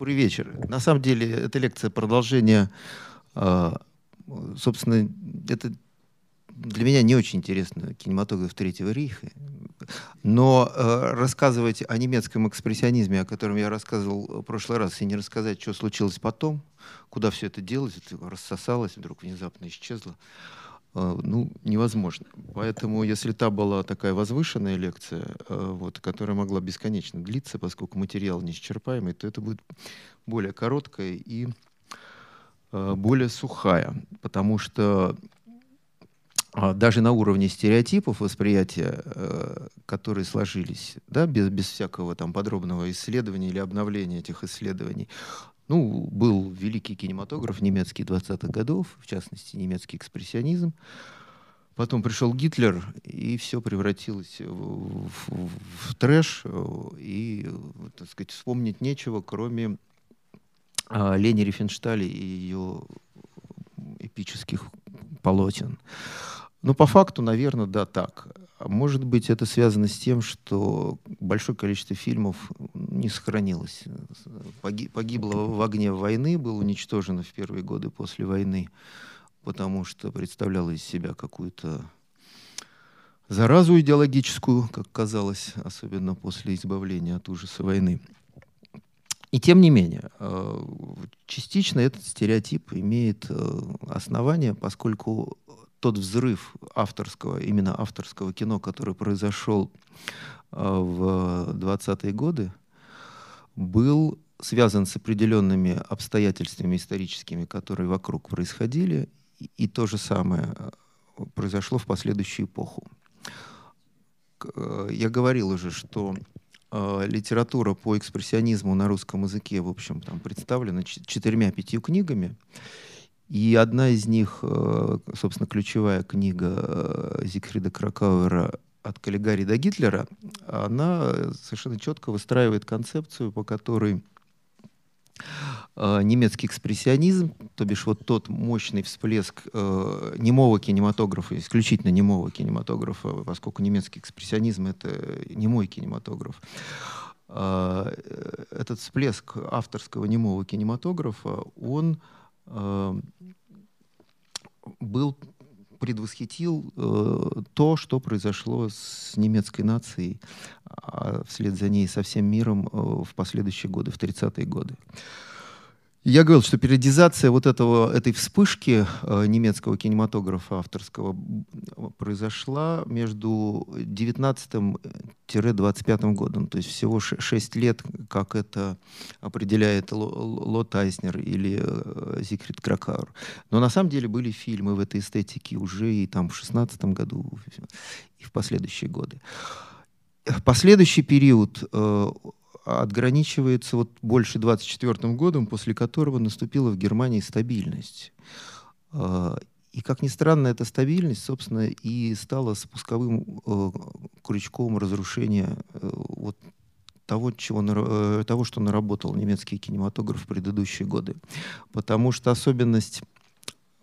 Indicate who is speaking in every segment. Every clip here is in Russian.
Speaker 1: Добрый вечер. На самом деле, эта лекция продолжение, э, собственно, это для меня не очень интересно кинематограф Третьего Рейха, но э, рассказывать о немецком экспрессионизме, о котором я рассказывал в прошлый раз, и не рассказать, что случилось потом, куда все это делось, это рассосалось, вдруг внезапно исчезло, ну, невозможно. Поэтому, если та была такая возвышенная лекция, э, вот, которая могла бесконечно длиться, поскольку материал неисчерпаемый, то это будет более короткая и э, более сухая, потому что а, даже на уровне стереотипов восприятия, э, которые сложились, да, без, без всякого там подробного исследования или обновления этих исследований, ну, был великий кинематограф немецкий 20-х годов, в частности, немецкий экспрессионизм. Потом пришел Гитлер, и все превратилось в, в, в трэш, и, так сказать, вспомнить нечего, кроме а, Лени Рифенштали и ее эпических полотен. Ну, по факту, наверное, да, так. Может быть, это связано с тем, что большое количество фильмов не сохранилось. Погибло в огне войны, было уничтожено в первые годы после войны, потому что представляло из себя какую-то заразу идеологическую, как казалось, особенно после избавления от ужаса войны. И тем не менее, э, частично этот стереотип имеет э, основание, поскольку тот взрыв авторского, именно авторского кино, который произошел э, в 20-е годы, был связан с определенными обстоятельствами историческими, которые вокруг происходили, и, то же самое э, произошло в последующую эпоху. Э, я говорил уже, что э, литература по экспрессионизму на русском языке, в общем, там представлена четырьмя-пятью книгами, и одна из них, э, собственно, ключевая книга э, Зигфрида Кракауэра «От Каллигари до Гитлера», она совершенно четко выстраивает концепцию, по которой э, немецкий экспрессионизм, то бишь вот тот мощный всплеск э, немого кинематографа, исключительно немого кинематографа, поскольку немецкий экспрессионизм — это немой кинематограф, э, этот всплеск авторского немого кинематографа, он э, был предвосхитил э, то, что произошло с немецкой нацией, а вслед за ней со всем миром э, в последующие годы, в 30-е годы. Я говорил, что периодизация вот этого, этой вспышки э, немецкого кинематографа авторского произошла между 19-25 годом, то есть всего 6 лет, как это определяет Лот Айснер или э, Зигфрид Кракауэр. Но на самом деле были фильмы в этой эстетике уже и там в 16 году, и в последующие годы. В последующий период э, отграничивается вот больше 24 годом, после которого наступила в Германии стабильность. А, и, как ни странно, эта стабильность, собственно, и стала спусковым э, крючком разрушения э, вот того, чего, э, того, что наработал немецкий кинематограф в предыдущие годы. Потому что особенность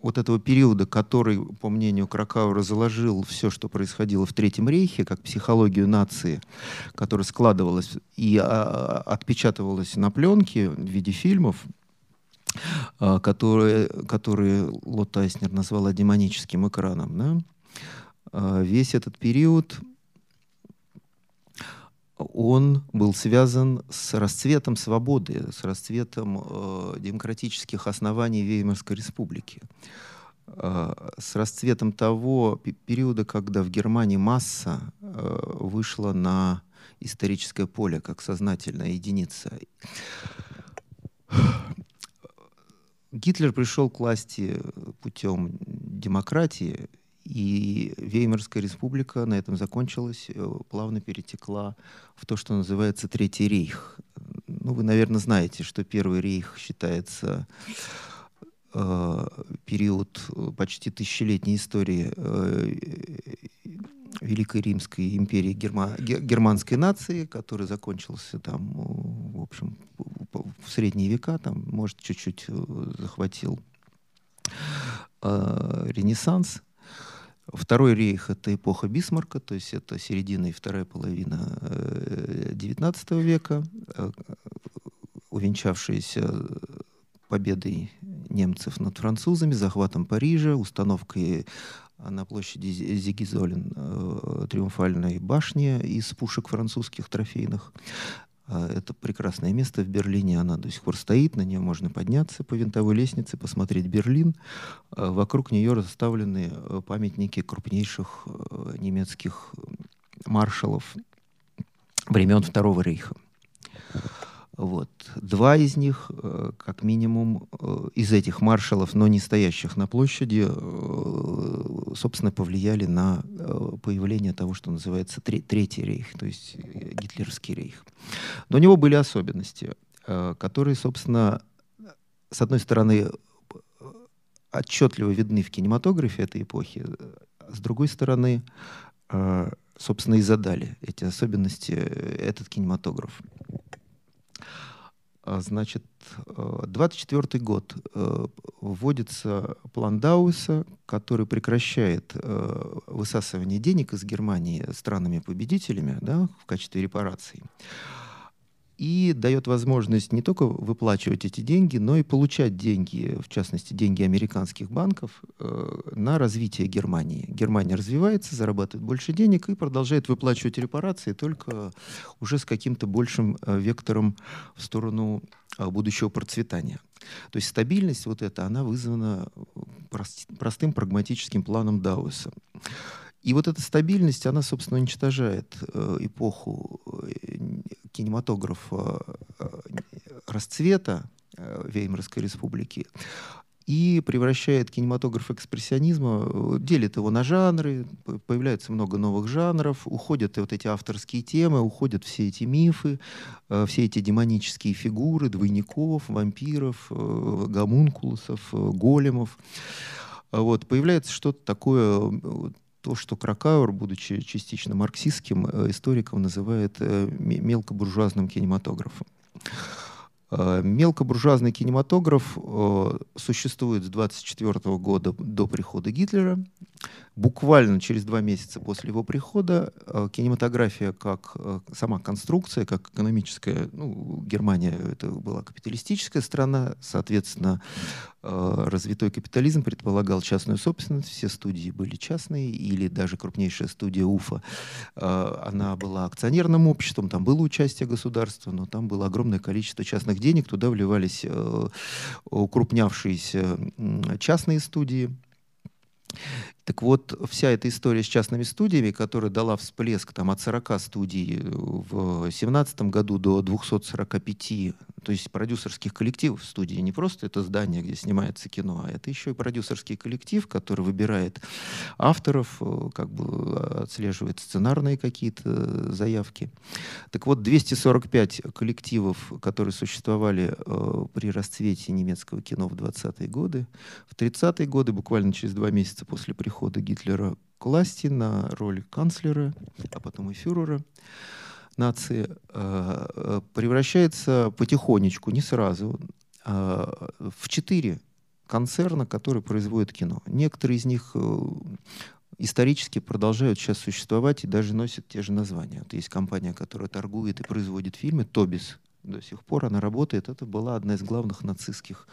Speaker 1: вот этого периода, который, по мнению Кракаура, заложил все, что происходило в Третьем рейхе, как психологию нации, которая складывалась и а, отпечатывалась на пленке в виде фильмов, а, которые, которые Лот Айснер назвала демоническим экраном. Да? А, весь этот период он был связан с расцветом свободы, с расцветом э, демократических оснований Веймарской республики, э, с расцветом того периода, когда в Германии масса э, вышла на историческое поле как сознательная единица. Гитлер пришел к власти путем демократии, и Веймарская республика на этом закончилась, э, плавно перетекла в то, что называется Третий рейх. Ну, вы, наверное, знаете, что Первый рейх считается э, период почти тысячелетней истории э, Великой Римской империи герма, германской нации, который закончился там, в общем, в средние века, там, может, чуть-чуть э, захватил э, Ренессанс. Второй рейх — это эпоха Бисмарка, то есть это середина и вторая половина XIX э, века. Э, увенчавшаяся победой немцев над французами, захватом Парижа, установкой на площади Зигизолин э, триумфальной башни из пушек французских трофейных. Э, это прекрасное место в Берлине, она до сих пор стоит, на нее можно подняться по винтовой лестнице, посмотреть Берлин. Э, вокруг нее расставлены памятники крупнейших немецких маршалов времен Второго рейха. Вот. Два из них, э, как минимум, э, из этих маршалов, но не стоящих на площади, э, собственно, повлияли на появление того, что называется Третий рейх, то есть гитлеровский рейх. Но у него были особенности, которые, собственно, с одной стороны, отчетливо видны в кинематографе этой эпохи, а с другой стороны, собственно, и задали эти особенности этот кинематограф. А, значит, 24 э, год э, вводится план Дауэса, который прекращает э, высасывание денег из Германии странами-победителями да, в качестве репараций и дает возможность не только выплачивать эти деньги, но и получать деньги, в частности, деньги американских банков э, на развитие Германии. Германия развивается, зарабатывает больше денег и продолжает выплачивать репарации, только уже с каким-то большим э, вектором в сторону э, будущего процветания. То есть стабильность вот эта, она вызвана прост, простым прагматическим планом Дауэса. И вот эта стабильность, она, собственно, уничтожает э, эпоху э, кинематографа э, расцвета Веймарской республики и превращает кинематограф экспрессионизма, делит его на жанры, появляется много новых жанров, уходят вот эти авторские темы, уходят все эти мифы, все эти демонические фигуры, двойников, вампиров, гомункулусов, големов. Вот, появляется что-то такое то, что Кракауэр, будучи частично марксистским э, историком, называет э, мелкобуржуазным кинематографом. Э, мелкобуржуазный кинематограф существует с 24 года до прихода Гитлера буквально через два месяца после его прихода э, кинематография как э, сама конструкция, как экономическая, ну, Германия это была капиталистическая страна, соответственно, э, развитой капитализм предполагал частную собственность, все студии были частные, или даже крупнейшая студия УФА, она была акционерным обществом, там было участие государства, но там было огромное количество частных денег, туда вливались укрупнявшиеся частные студии, так вот, вся эта история с частными студиями, которая дала всплеск там, от 40 студий в 2017 году до 245 то есть продюсерских коллективов студии. Не просто это здание, где снимается кино, а это еще и продюсерский коллектив, который выбирает авторов, э, как бы отслеживает сценарные какие-то заявки. Так вот, 245 коллективов, которые существовали э, при расцвете немецкого кино в 20-е годы, в 30-е годы, буквально через два месяца после прихода Гитлера к власти на роль канцлера, а потом и фюрера, нации э, э, превращается потихонечку, не сразу, э, в четыре концерна, которые производят кино. Некоторые из них исторически продолжают сейчас существовать и даже носят те же названия. Вот есть компания, которая торгует и производит фильмы, Тобис. До сих пор она работает. Это была одна из главных нацистских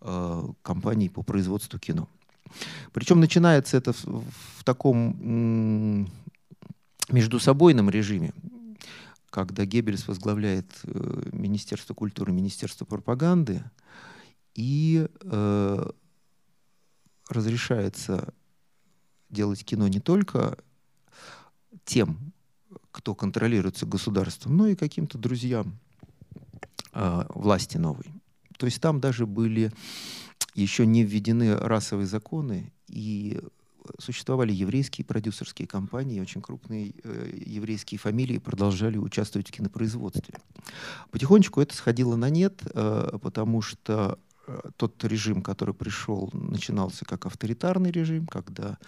Speaker 1: э, компаний по производству кино. Причем начинается это в, в таком междусобойном режиме когда Геббельс возглавляет э, Министерство культуры, Министерство пропаганды, и э, разрешается делать кино не только тем, кто контролируется государством, но и каким-то друзьям э, власти новой. То есть там даже были еще не введены расовые законы, и существовали еврейские продюсерские компании, очень крупные э, еврейские фамилии продолжали участвовать в кинопроизводстве. Потихонечку это сходило на нет, э, потому что э, тот режим, который пришел, начинался как авторитарный режим, когда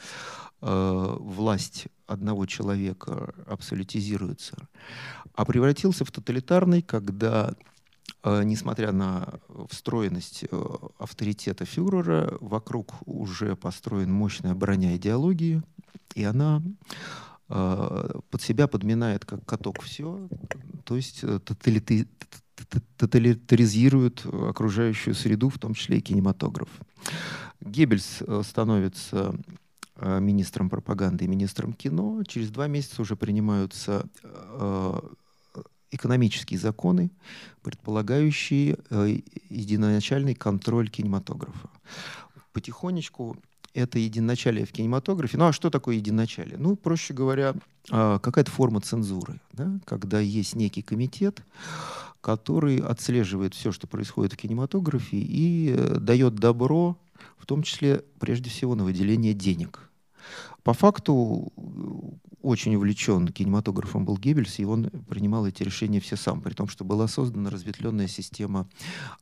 Speaker 1: э, власть одного человека абсолютизируется, а превратился в тоталитарный, когда несмотря на встроенность э, авторитета фюрера, вокруг уже построен мощная броня идеологии, и она э, под себя подминает как каток все, то есть э, тоталитаризирует окружающую среду, в том числе и кинематограф. Геббельс э, становится э, министром пропаганды и министром кино. Через два месяца уже принимаются экономические законы, предполагающие единоначальный контроль кинематографа. Потихонечку это единоначалие в кинематографе. Ну а что такое единоначалие? Ну, проще говоря, а, какая-то форма цензуры, да? когда есть некий комитет, который отслеживает все, что происходит в кинематографе и э, дает добро, в том числе, прежде всего, на выделение денег. По факту очень увлечен кинематографом был Геббельс, и он принимал эти решения все сам, при том, что была создана разветвленная система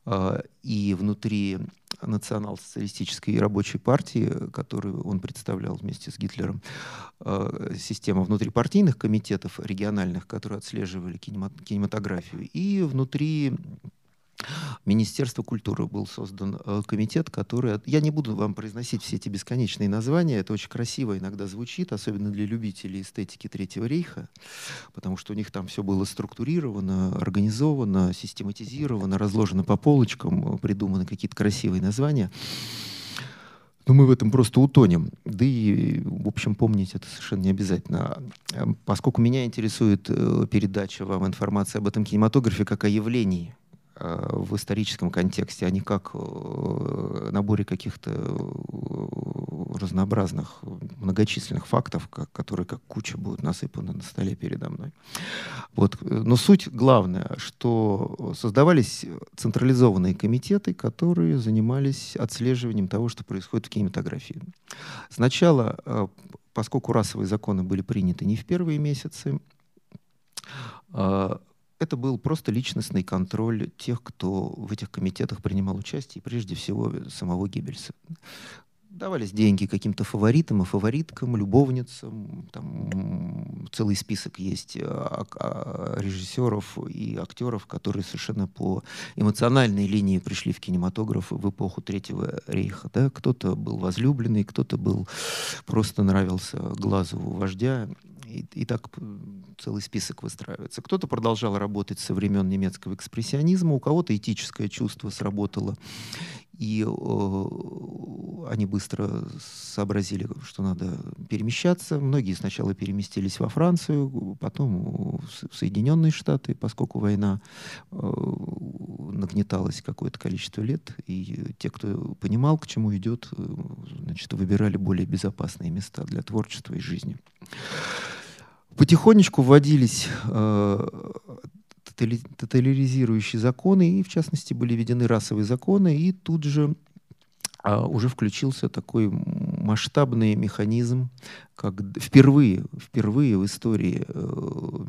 Speaker 1: э, и внутри национал-социалистической рабочей партии, которую он представлял вместе с Гитлером, э, система внутрипартийных комитетов региональных, которые отслеживали кинематографию, и внутри Министерство культуры был создан э, комитет, который... Я не буду вам произносить все эти бесконечные названия, это очень красиво иногда звучит, особенно для любителей эстетики Третьего рейха, потому что у них там все было структурировано, организовано, систематизировано, разложено по полочкам, придуманы какие-то красивые названия. Но мы в этом просто утонем. Да и, в общем, помнить это совершенно не обязательно. Поскольку меня интересует э, передача вам информации об этом кинематографе как о явлении, Э, в историческом контексте, а не как э, наборе каких-то э, разнообразных, многочисленных фактов, которые как куча будут насыпаны на столе передо мной. Вот. Но суть главная, что создавались централизованные комитеты, которые занимались отслеживанием того, что происходит в кинематографии. Сначала, поскольку расовые законы были приняты не в первые месяцы, это был просто личностный контроль тех, кто в этих комитетах принимал участие, и прежде всего самого Геббельса. Давались деньги каким-то фаворитам и фавориткам, любовницам. Там целый список есть а, а, режиссеров и актеров, которые совершенно по эмоциональной линии пришли в кинематограф в эпоху Третьего рейха. Да? Кто-то был возлюбленный, кто-то был просто нравился глазу вождя. И, и так целый список выстраивается. Кто-то продолжал работать со времен немецкого экспрессионизма, у кого-то этическое чувство сработало, и э, они быстро сообразили, что надо перемещаться. Многие сначала переместились во Францию, потом в Соединенные Штаты, поскольку война э, нагнеталась какое-то количество лет, и те, кто понимал, к чему идет, э, значит, выбирали более безопасные места для творчества и жизни. Потихонечку вводились э, тотализирующие законы, и в частности были введены расовые законы, и тут же а, уже включился такой масштабный механизм, как впервые, впервые в истории э,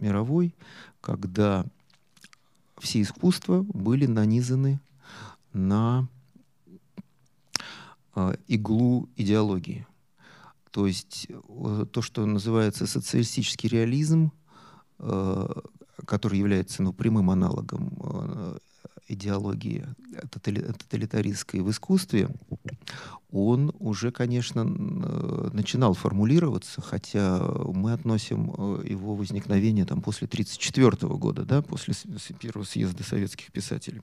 Speaker 1: мировой, когда все искусства были нанизаны на э, иглу идеологии. То есть э, то, что называется социалистический реализм, э, который является ну, прямым аналогом э, идеологии тоталитаристской в искусстве, он уже, конечно, начинал формулироваться, хотя мы относим его возникновение там, после 1934 года, да, после первого съезда советских писателей.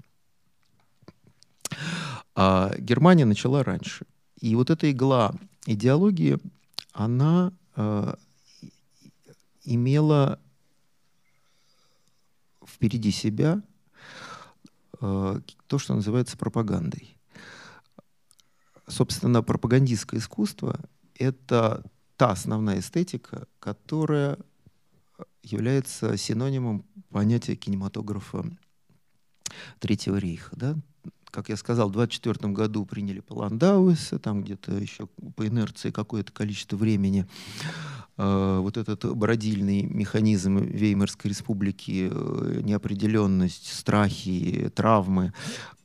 Speaker 1: А Германия начала раньше. И вот эта игла идеологии она э, имела впереди себя э, то, что называется пропагандой. Собственно, пропагандистское искусство — это та основная эстетика, которая является синонимом понятия кинематографа Третьего рейха. Да? Как я сказал, в 24 году приняли план Дауэса, там где-то еще по инерции какое-то количество времени вот этот бродильный механизм Веймарской республики, э, неопределенность, страхи, травмы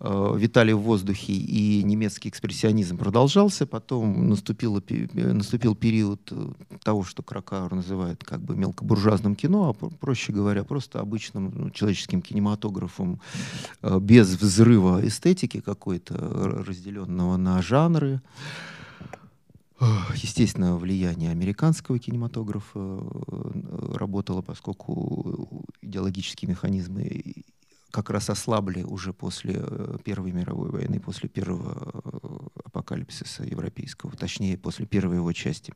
Speaker 1: э, витали в воздухе, и немецкий экспрессионизм продолжался. Потом наступило, наступил период э, того, что Кракауэр называет как бы мелкобуржуазным кино, а проще говоря, просто обычным ну, человеческим кинематографом э, без взрыва эстетики какой-то, разделенного на жанры. Естественно, влияние американского кинематографа э, работало, поскольку идеологические механизмы как раз ослабли уже после э, Первой мировой войны, после первого э, апокалипсиса европейского, точнее, после первой его части.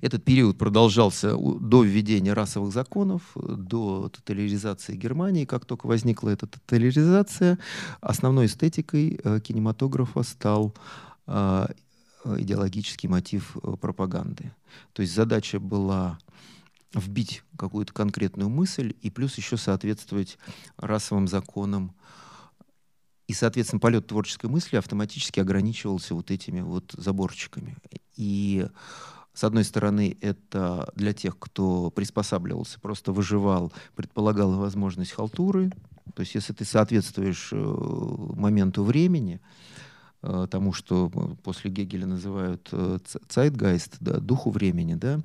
Speaker 1: Этот период продолжался до введения расовых законов, до тотализации Германии. Как только возникла эта тотализация, основной эстетикой кинематографа стал идеологический мотив э, пропаганды. То есть задача была вбить какую-то конкретную мысль и плюс еще соответствовать расовым законам. И, соответственно, полет творческой мысли автоматически ограничивался вот этими вот заборчиками. И с одной стороны, это для тех, кто приспосабливался, просто выживал, предполагала возможность халтуры. То есть, если ты соответствуешь э, моменту времени, тому, что э, после Гегеля называют цайтгайст, э, да, духу времени, да,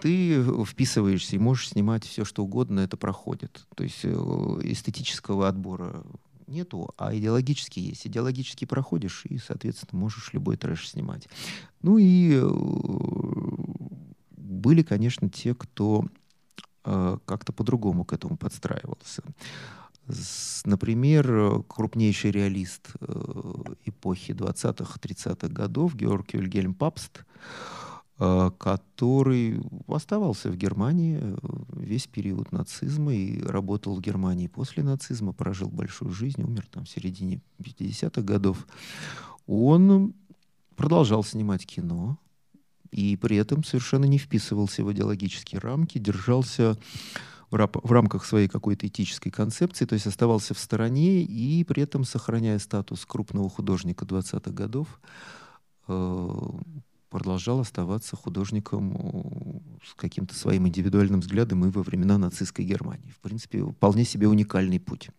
Speaker 1: ты вписываешься и можешь снимать все, что угодно, это проходит. То есть эстетического отбора нету, а идеологический есть. Идеологически проходишь, и, соответственно, можешь любой трэш снимать. Ну и были, конечно, те, кто как-то по-другому к этому подстраивался. Например, крупнейший реалист э, эпохи 20-30-х годов Георг Вильгельм Папст, э, который оставался в Германии э, весь период нацизма и работал в Германии после нацизма, прожил большую жизнь, умер там в середине 50-х годов. Он продолжал снимать кино, и при этом совершенно не вписывался в идеологические рамки, держался в, рамках своей какой-то этической концепции, то есть оставался в стороне и при этом, сохраняя статус крупного художника 20-х годов, э, продолжал оставаться художником э, с каким-то своим индивидуальным взглядом и во времена нацистской Германии. В принципе, вполне себе уникальный путь.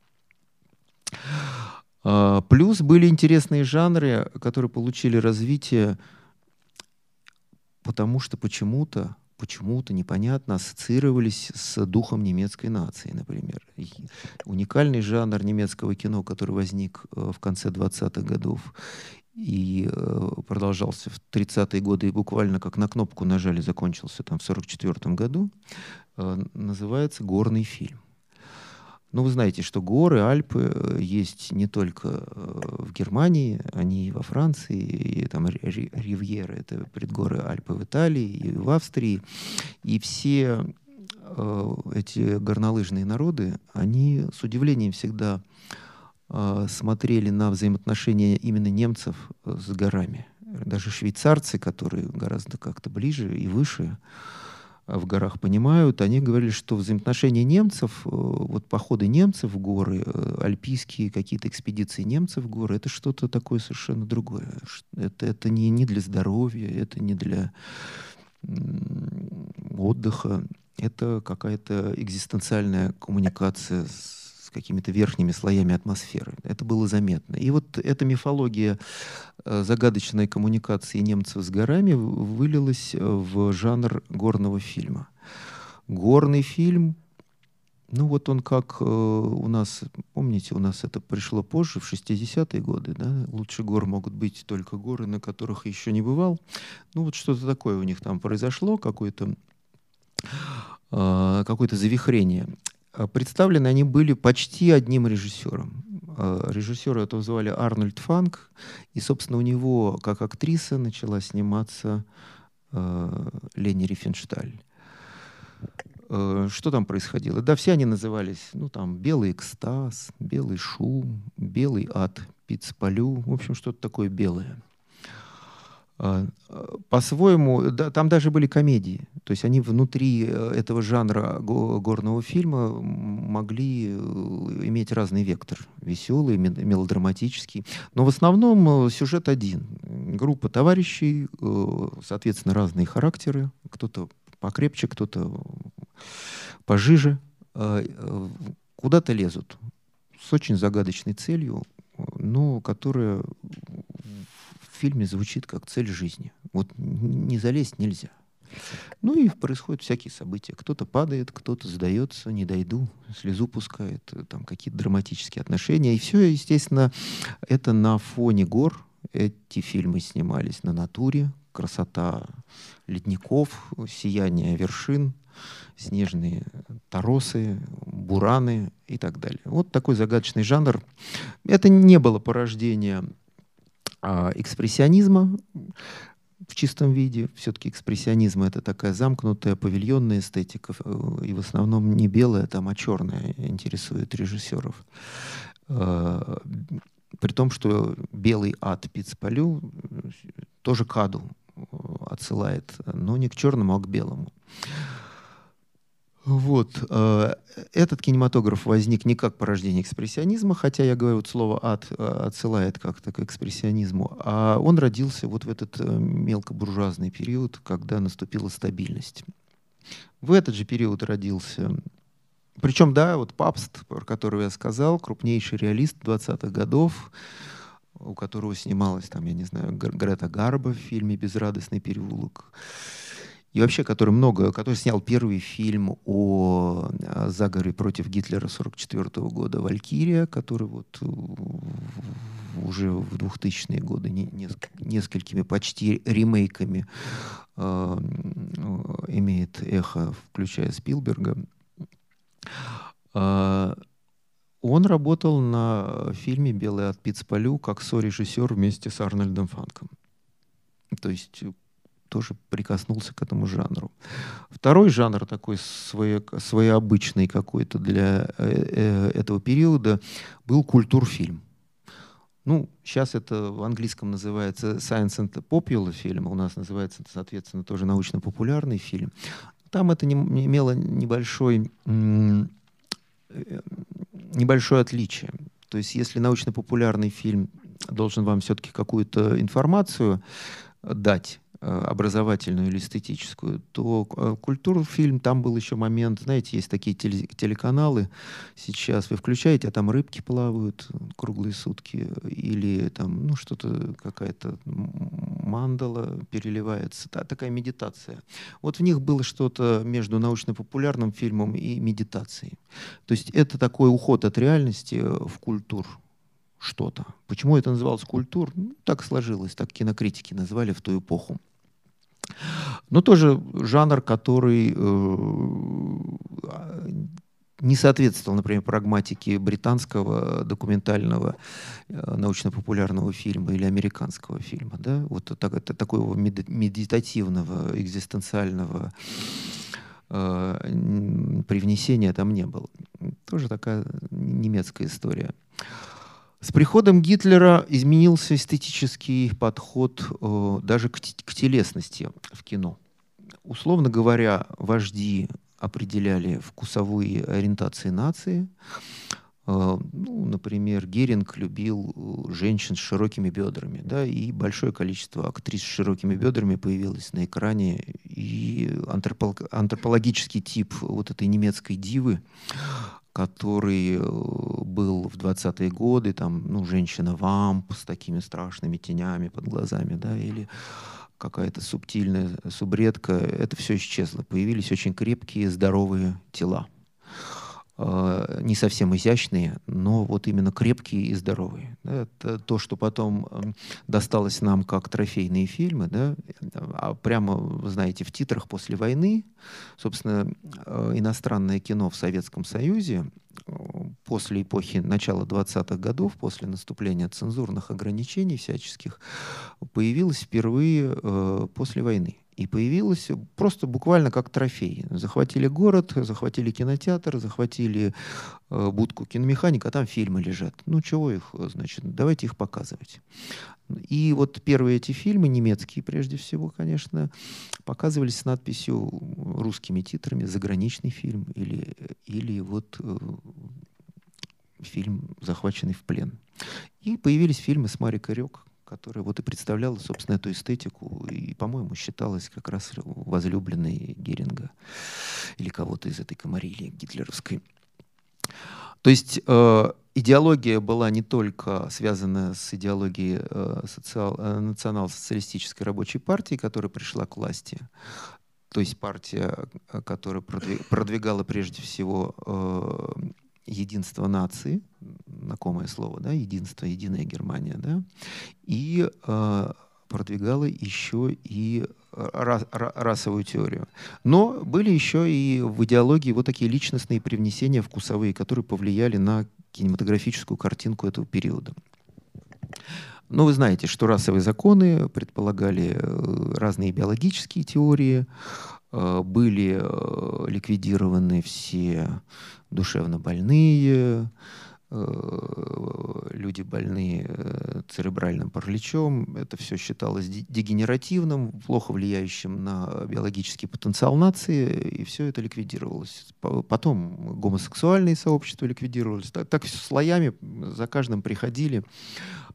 Speaker 1: А, плюс были интересные жанры, которые получили развитие, потому что почему-то почему-то непонятно ассоциировались с духом немецкой нации, например. И уникальный жанр немецкого кино, который возник э, в конце 20-х годов и э, продолжался в 30-е годы, и буквально как на кнопку нажали, закончился там в 44 году, э, называется «Горный фильм». Ну, вы знаете, что горы, Альпы э, есть не только э, в Германии, они и во Франции, и там Ривьера, это предгоры Альпы в Италии, и в Австрии. И все э, эти горнолыжные народы, они с удивлением всегда смотрели на взаимоотношения именно немцев с горами. Даже швейцарцы, которые гораздо как-то ближе и выше, в горах понимают, они говорили, что взаимоотношения немцев, э, вот походы немцев в горы, э, альпийские какие-то экспедиции немцев в горы, это что-то такое совершенно другое. Это, это не, не для здоровья, это не для отдыха, это какая-то экзистенциальная коммуникация с какими-то верхними слоями атмосферы. Это было заметно. И вот эта мифология э, загадочной коммуникации немцев с горами вылилась э, в жанр горного фильма. Горный фильм, ну вот он как э, у нас, помните, у нас это пришло позже, в 60-е годы, да, лучше гор могут быть только горы, на которых еще не бывал. Ну вот что-то такое у них там произошло, какое-то какое-то завихрение. А представлены они были почти одним режиссером. А, Режиссера этого звали Арнольд Фанк, и, собственно, у него, как актриса, начала сниматься э, Лени Рифеншталь. Что там происходило? Да, все они назывались, ну, там, «Белый экстаз», «Белый шум», «Белый ад», «Пиццполю», в общем, что-то такое белое. А, по-своему, да, там даже были комедии. То есть они внутри э, этого жанра горного фильма могли э, иметь разный вектор. Веселый, мелодраматический. Но в основном э, сюжет один. Группа товарищей, соответственно, разные характеры. Кто-то покрепче, кто-то пожиже. Куда-то лезут с очень загадочной целью, но которая фильме звучит как цель жизни. Вот не залезть нельзя. Ну и происходят всякие события. Кто-то падает, кто-то сдается, не дойду, слезу пускает, там какие-то драматические отношения. И все, естественно, это на фоне гор. Эти фильмы снимались на натуре, красота ледников, сияние вершин, снежные торосы, бураны и так далее. Вот такой загадочный жанр. Это не было порождение а, экспрессионизма в чистом виде. Все-таки экспрессионизм — это такая замкнутая павильонная эстетика, э, и в основном не белая, там, а черная интересует режиссеров. А, при том, что белый ад Пиццпалю тоже к аду э, отсылает, но не к черному, а к белому. Вот. Э, этот кинематограф возник не как порождение экспрессионизма, хотя я говорю, вот слово «ад» э, отсылает как-то к экспрессионизму, а он родился вот в этот мелкобуржуазный период, когда наступила стабильность. В этот же период родился причем, да, вот Папст, про которого я сказал, крупнейший реалист 20-х годов, у которого снималась, там, я не знаю, Грета Гарба в фильме «Безрадостный переулок». И вообще, который много, который снял первый фильм о, о заговоре против Гитлера 44 -го года «Валькирия», который вот уже в 2000-е годы не, не, несколькими почти ремейками э, имеет эхо, включая Спилберга. Он работал на фильме «Белый от Пиццполю» как сорежиссер вместе с Арнольдом Фанком. То есть тоже прикоснулся к этому жанру. Второй жанр такой свое, своеобычный какой-то для э, э, этого периода был культурфильм. Ну, сейчас это в английском называется science and popular фильм, у нас называется, соответственно, тоже научно-популярный фильм. Там это не, не имело небольшой, э, небольшое отличие. То есть если научно-популярный фильм должен вам все-таки какую-то информацию дать, образовательную или эстетическую, то э, культурный фильм, там был еще момент, знаете, есть такие телеканалы сейчас, вы включаете, а там рыбки плавают круглые сутки, или там, ну, что-то, какая-то мандала переливается, да, такая медитация. Вот в них было что-то между научно-популярным фильмом и медитацией. То есть это такой уход от реальности в культуру что-то. Почему это называлось культур? Ну, так сложилось, так кинокритики назвали в ту эпоху. Но тоже жанр, который э, не соответствовал, например, прагматике британского документального э, научно-популярного фильма или американского фильма. Да? Вот так, это, такого медитативного, экзистенциального э, привнесения там не было. Тоже такая немецкая история. С приходом Гитлера изменился эстетический подход э, даже к, к телесности в кино. Условно говоря, вожди определяли вкусовые ориентации нации. Э, ну, например, Геринг любил э, женщин с широкими бедрами, да, и большое количество актрис с широкими бедрами появилось на экране, и антропологический тип вот этой немецкой дивы который э, был в 20-е годы, там, ну, женщина-вамп с такими страшными тенями под глазами, да, или какая-то субтильная субредка, это все исчезло. Появились очень крепкие, здоровые тела. Э, не совсем изящные, но вот именно крепкие и здоровые. Это то, что потом эм, досталось нам как трофейные фильмы. Да? А прямо, знаете, в титрах после войны, собственно, э, иностранное кино в Советском Союзе э, после эпохи начала 20-х годов, после наступления цензурных ограничений всяческих, появилось впервые после войны. И появилась просто буквально как трофей. Захватили город, захватили кинотеатр, захватили э, будку киномеханика, а там фильмы лежат. Ну чего их, значит, давайте их показывать. И вот первые эти фильмы, немецкие прежде всего, конечно, показывались с надписью русскими титрами «Заграничный фильм» или, или вот э, фильм «Захваченный в плен». И появились фильмы с Марикой Рёк, которая вот и представляла, собственно, эту эстетику и, по-моему, считалась как раз возлюбленной Геринга или кого-то из этой комарилии гитлеровской. То есть э, идеология была не только связана с идеологией э, социал, э, национал-социалистической рабочей партии, которая пришла к власти, то есть партия, э, которая продвигала прежде всего э, единство нации, знакомое слово, да, единство, единая Германия, да, и э, продвигала еще и расовую теорию. Но были еще и в идеологии вот такие личностные привнесения вкусовые, которые повлияли на кинематографическую картинку этого периода. Но вы знаете, что расовые законы предполагали э, разные биологические теории, э, были э, ликвидированы все душевно больные, Э, люди больные э, церебральным параличом. Это все считалось дегенеративным, плохо влияющим на биологический потенциал нации, и все это ликвидировалось. Потом гомосексуальные сообщества ликвидировались. Так, так слоями за каждым приходили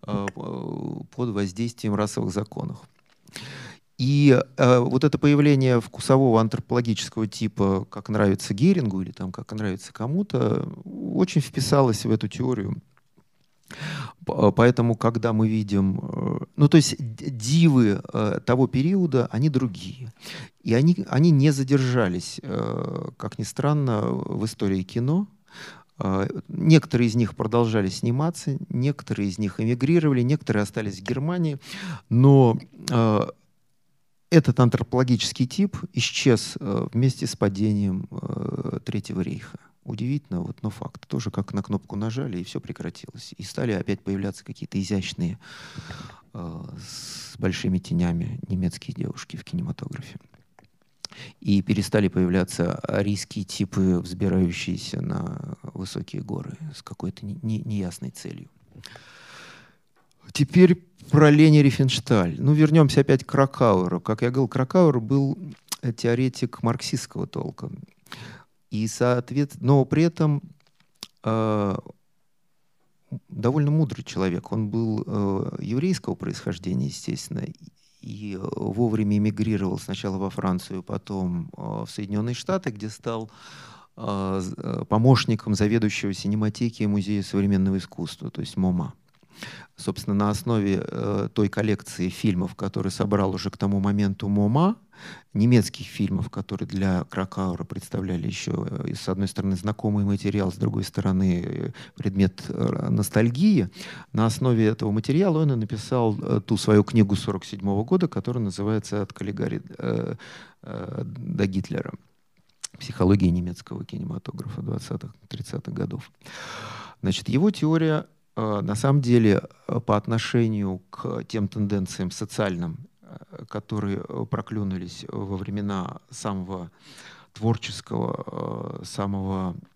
Speaker 1: э, под воздействием расовых законов. И э, вот это появление вкусового антропологического типа, как нравится Герингу или там как нравится кому-то, очень вписалось в эту теорию. Поэтому, когда мы видим, э, ну то есть дивы э, того периода, они другие. И они, они не задержались, э, как ни странно, в истории кино. Некоторые из них продолжали сниматься, некоторые из них эмигрировали, некоторые остались в Германии. Но этот антропологический тип исчез э, вместе с падением э, Третьего рейха. Удивительно, вот, но факт. Тоже как на кнопку нажали, и все прекратилось. И стали опять появляться какие-то изящные, э, с большими тенями немецкие девушки в кинематографе. И перестали появляться арийские типы, взбирающиеся на высокие горы с какой-то неясной целью. Теперь про Лени Рифеншталь. Ну, вернемся опять к Кракауэру. Как я говорил, Кракауэр был теоретик марксистского толка. И, соответственно, но при этом э, довольно мудрый человек. Он был э, еврейского происхождения, естественно, и вовремя эмигрировал сначала во Францию, потом э, в Соединенные Штаты, где стал э, э помощником заведующего синематеки Музея современного искусства, то есть MoMA собственно, на основе э, той коллекции фильмов, которые собрал уже к тому моменту МОМА, немецких фильмов, которые для Кракаура представляли еще, э, с одной стороны, знакомый материал, с другой стороны, э, предмет э, ностальгии. На основе этого материала он и написал ту свою книгу 47 года, которая называется «От Каллигари до Гитлера. Психология немецкого кинематографа 20-30-х годов». Значит, его теория на самом деле э, по отношению к тем тенденциям социальным, э, которые проклюнулись во времена самого творческого, самого Э,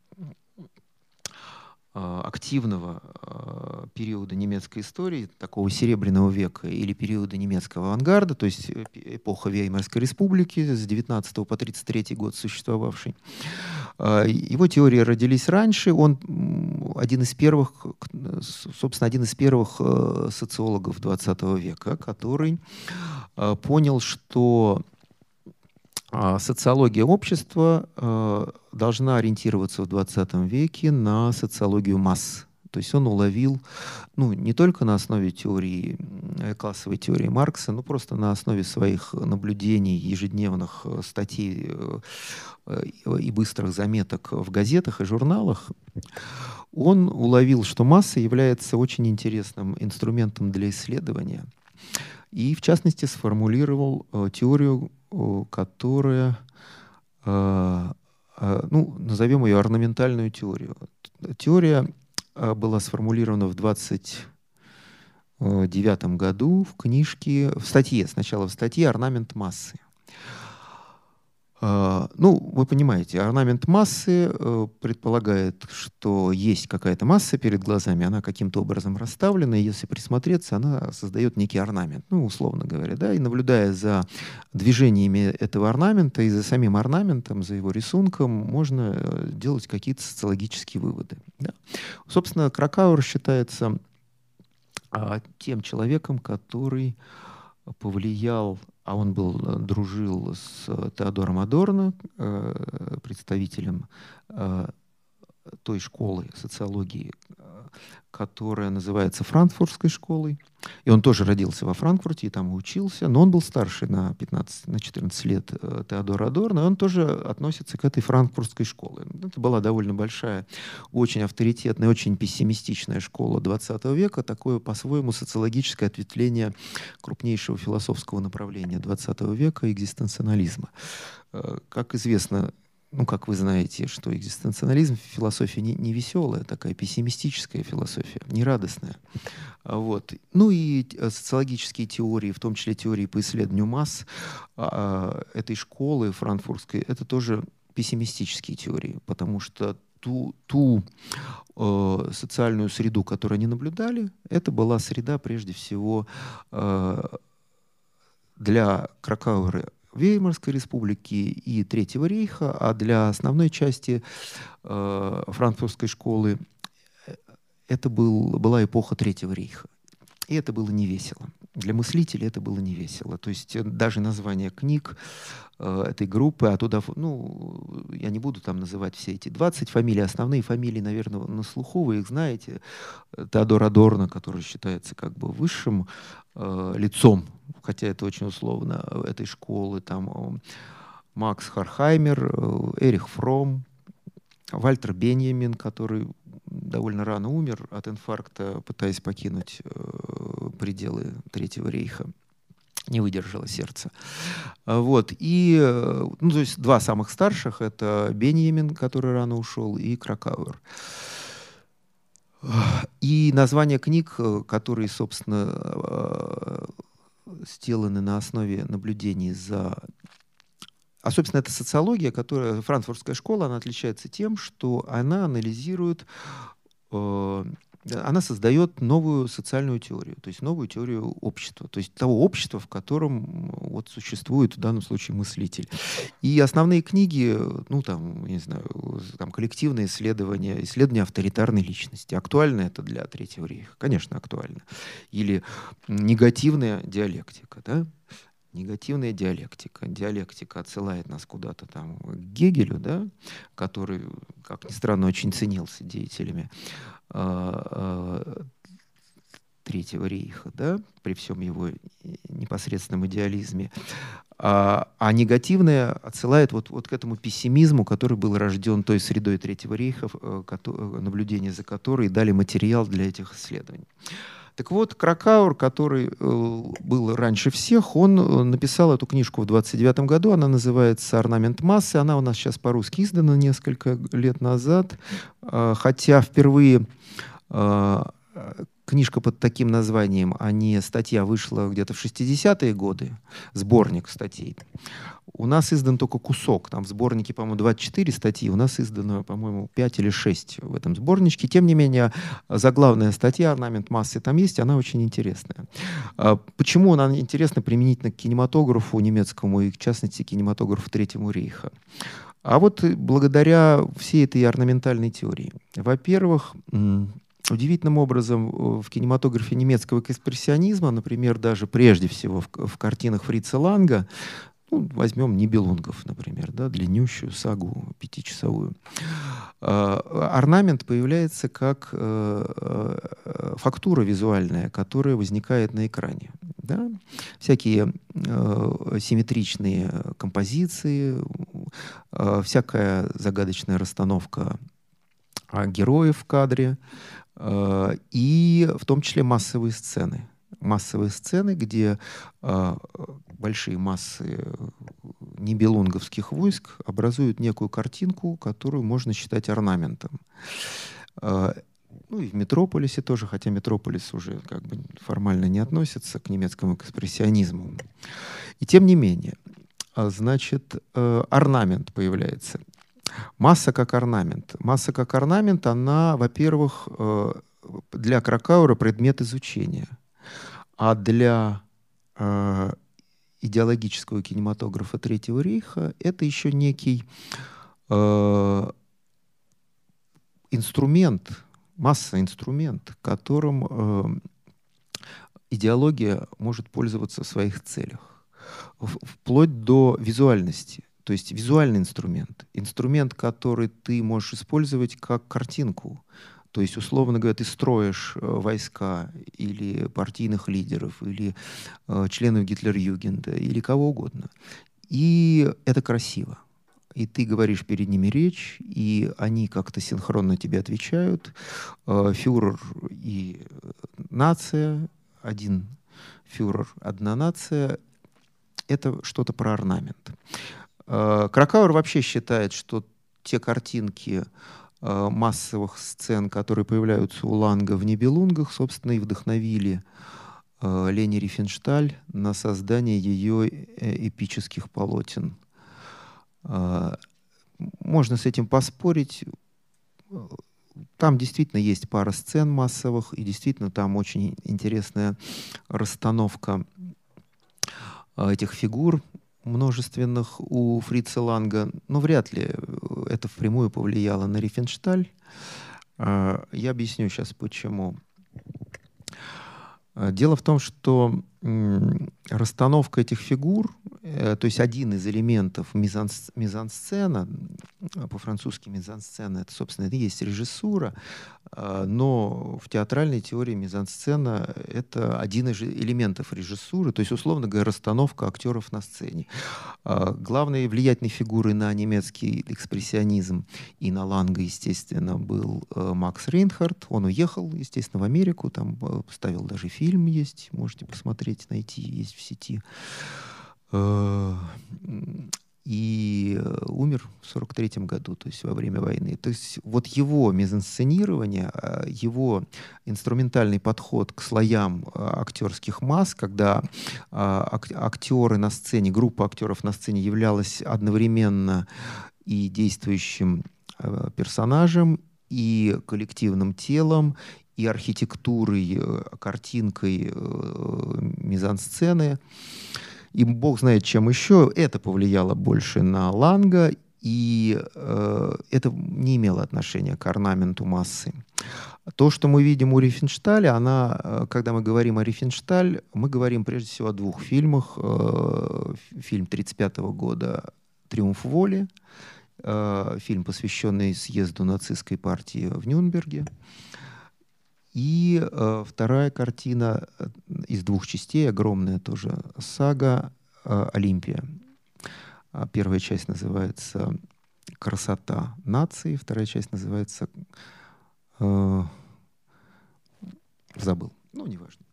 Speaker 1: активного э, периода немецкой истории, такого серебряного века или периода немецкого авангарда, то есть э, эпоха Веймарской республики с 19 по 33 год существовавший. Его теории родились раньше, он один из первых, собственно, один из первых социологов 20 века, который понял, что а социология общества э, должна ориентироваться в 20 веке на социологию масс. То есть он уловил, ну, не только на основе теории, э, классовой теории Маркса, но просто на основе своих наблюдений, ежедневных э, статей и быстрых заметок в газетах и журналах, он уловил, что масса является очень интересным инструментом для исследования. И, в частности, сформулировал теорию которая, а, а, ну, назовем ее орнаментальную теорию. Теория а, была сформулирована в 29 году в книжке, в статье, сначала в статье «Орнамент массы». А, ну, вы понимаете, орнамент массы э, предполагает, что есть какая-то масса перед глазами, она каким-то образом расставлена, и если присмотреться, она создает некий орнамент, ну, условно говоря, да, и наблюдая за движениями этого орнамента и за самим орнаментом, за его рисунком, можно э, делать какие-то социологические выводы. Да. Собственно, Кракауэр считается а, тем человеком, который повлиял а он был, э, дружил с Теодором Адорно, э, представителем э, той школы социологии, которая называется Франкфуртской школой. И он тоже родился во Франкфурте и там учился, но он был старше на 15, на 14 лет э, Теодора Адорна, и он тоже относится к этой франкфуртской школе. Это была довольно большая, очень авторитетная, очень пессимистичная школа 20 века, такое по-своему социологическое ответвление крупнейшего философского направления 20 века, экзистенциализма. Э, как известно, ну, как вы знаете, что экзистенциализм философия не, не веселая, такая пессимистическая философия, не радостная. А вот. Ну и э, социологические теории, в том числе теории по исследованию масс а, этой школы франкфуртской, это тоже пессимистические теории, потому что ту, ту э, социальную среду, которую они наблюдали, это была среда прежде всего э, для Кракауэра Веймарской республики и Третьего рейха, а для основной части э, франкфуртской школы э, это был, была эпоха Третьего рейха. И это было не весело. Для мыслителей это было не весело. То есть э, даже название книг э, этой группы, а туда, ну, я не буду там называть все эти 20 фамилий, основные фамилии, наверное, на слуху, вы их знаете. Теодор Адорно, который считается как бы высшим э, лицом хотя это очень условно, этой школы, там Макс Хархаймер, э, Эрих Фром, Вальтер Беньямин, который довольно рано умер от инфаркта, пытаясь покинуть э, пределы Третьего рейха. Не выдержало сердце. Вот. И, э, ну, то есть два самых старших — это Беньямин, который рано ушел, и Кракауэр. И название книг, которые, собственно, сделаны на основе наблюдений за... А, собственно, это социология, которая... Франкфуртская школа, она отличается тем, что она анализирует... Э, она создает новую социальную теорию, то есть новую теорию общества, то есть того общества, в котором вот существует в данном случае мыслитель. И основные книги, ну там, не знаю, там коллективные исследования, исследования авторитарной личности. Актуально это для Третьего рейха? Конечно, актуально. Или негативная диалектика, да? негативная диалектика. Диалектика отсылает нас куда-то там к Гегелю, да, который, как ни странно, очень ценился деятелями Третьего рейха, да, при всем его непосредственном идеализме. А, а негативное отсылает вот, вот к этому пессимизму, который был рожден той средой Третьего рейха, э, наблюдения за которой дали материал для этих исследований. Так вот, Кракаур, который э, был раньше всех, он э, написал эту книжку в 29 году. Она называется «Орнамент массы». Она у нас сейчас по-русски издана несколько лет назад. Э, хотя впервые э, книжка под таким названием, а не статья вышла где-то в 60-е годы, сборник статей. У нас издан только кусок. Там в сборнике, по-моему, 24 статьи. У нас издано, по-моему, 5 или 6 в этом сборничке. Тем не менее, заглавная статья «Орнамент массы» там есть, она очень интересная. А почему она интересна применительно к кинематографу немецкому и, в частности, кинематографу Третьему рейха? А вот благодаря всей этой орнаментальной теории. Во-первых, удивительным образом э, в кинематографе немецкого экспрессионизма, например, даже прежде всего в, в картинах Фрица Ланга, ну, возьмем Нибелунгов, например, да, длиннющую сагу пятичасовую. Э, орнамент появляется как э, э, фактура визуальная, которая возникает на экране. Да? Всякие симметричные композиции, всякая загадочная расстановка героев в кадре, и в том числе массовые сцены. Массовые сцены, где э, большие массы небелунговских войск образуют некую картинку, которую можно считать орнаментом. Э, ну и в Метрополисе тоже, хотя Метрополис уже как бы формально не относится к немецкому экспрессионизму. И тем не менее, значит, орнамент появляется. Масса как орнамент. Масса как орнамент, она, во-первых, э, для Кракаура предмет изучения, а для э, идеологического кинематографа Третьего рейха это еще некий э, инструмент, масса инструмент, которым идеология может пользоваться в своих целях, вплоть до визуальности. То есть визуальный инструмент. Инструмент, который ты можешь использовать как картинку. То есть, условно говоря, ты строишь э, войска или партийных лидеров, или э, членов Гитлер-Югенда, или кого угодно. И это красиво. И ты говоришь перед ними речь, и они как-то синхронно тебе отвечают. Э, фюрер и нация, один фюрер, одна нация, это что-то про орнамент. Э, Кракауэр вообще считает, что те картинки, Э, массовых сцен, которые появляются у Ланга в «Небелунгах», собственно, и вдохновили э, Лени Рифеншталь на создание ее эпических полотен. Можно с этим поспорить. Там действительно есть пара сцен массовых, и действительно там очень интересная расстановка этих фигур множественных у Фрица Ланга, но вряд ли э, это впрямую повлияло на Рифеншталь. А, я объясню сейчас, почему. А, дело в том, что расстановка этих фигур, э, то есть один из элементов мизанс, мизансцена, по-французски мизансцена, это, собственно, это и есть режиссура, а, но в театральной теории мизансцена — это один из элементов режиссуры, то есть, условно говоря, расстановка актеров на сцене. А, главной влиятельной фигурой на немецкий экспрессионизм и на Ланга, естественно, был э, Макс Рейнхард. Он уехал, естественно, в Америку, там э, ставил даже фильм есть, можете посмотреть, найти, есть в сети. Э, и умер в 43 году, то есть во время войны. То есть вот его мизансценирование, э, его инструментальный подход к слоям э, актерских масс, когда актеры на сцене, группа актеров на сцене являлась одновременно и действующим персонажем, и коллективным телом, и архитектурой, картинкой мизансцены. И бог знает, чем еще это повлияло больше на Ланга, и э, это не имело отношения к орнаменту массы. То, что мы видим у Рифеншталя, она, э, когда мы говорим о Рифеншталь, мы говорим прежде всего о двух фильмах. Э, фильм 1935 года «Триумф воли», э, фильм, посвященный съезду нацистской партии в Нюрнберге. И э, вторая картина э, из двух частей, огромная тоже сага э, «Олимпия». А первая часть называется «Красота нации», вторая часть называется э, «Забыл». Ну, неважно.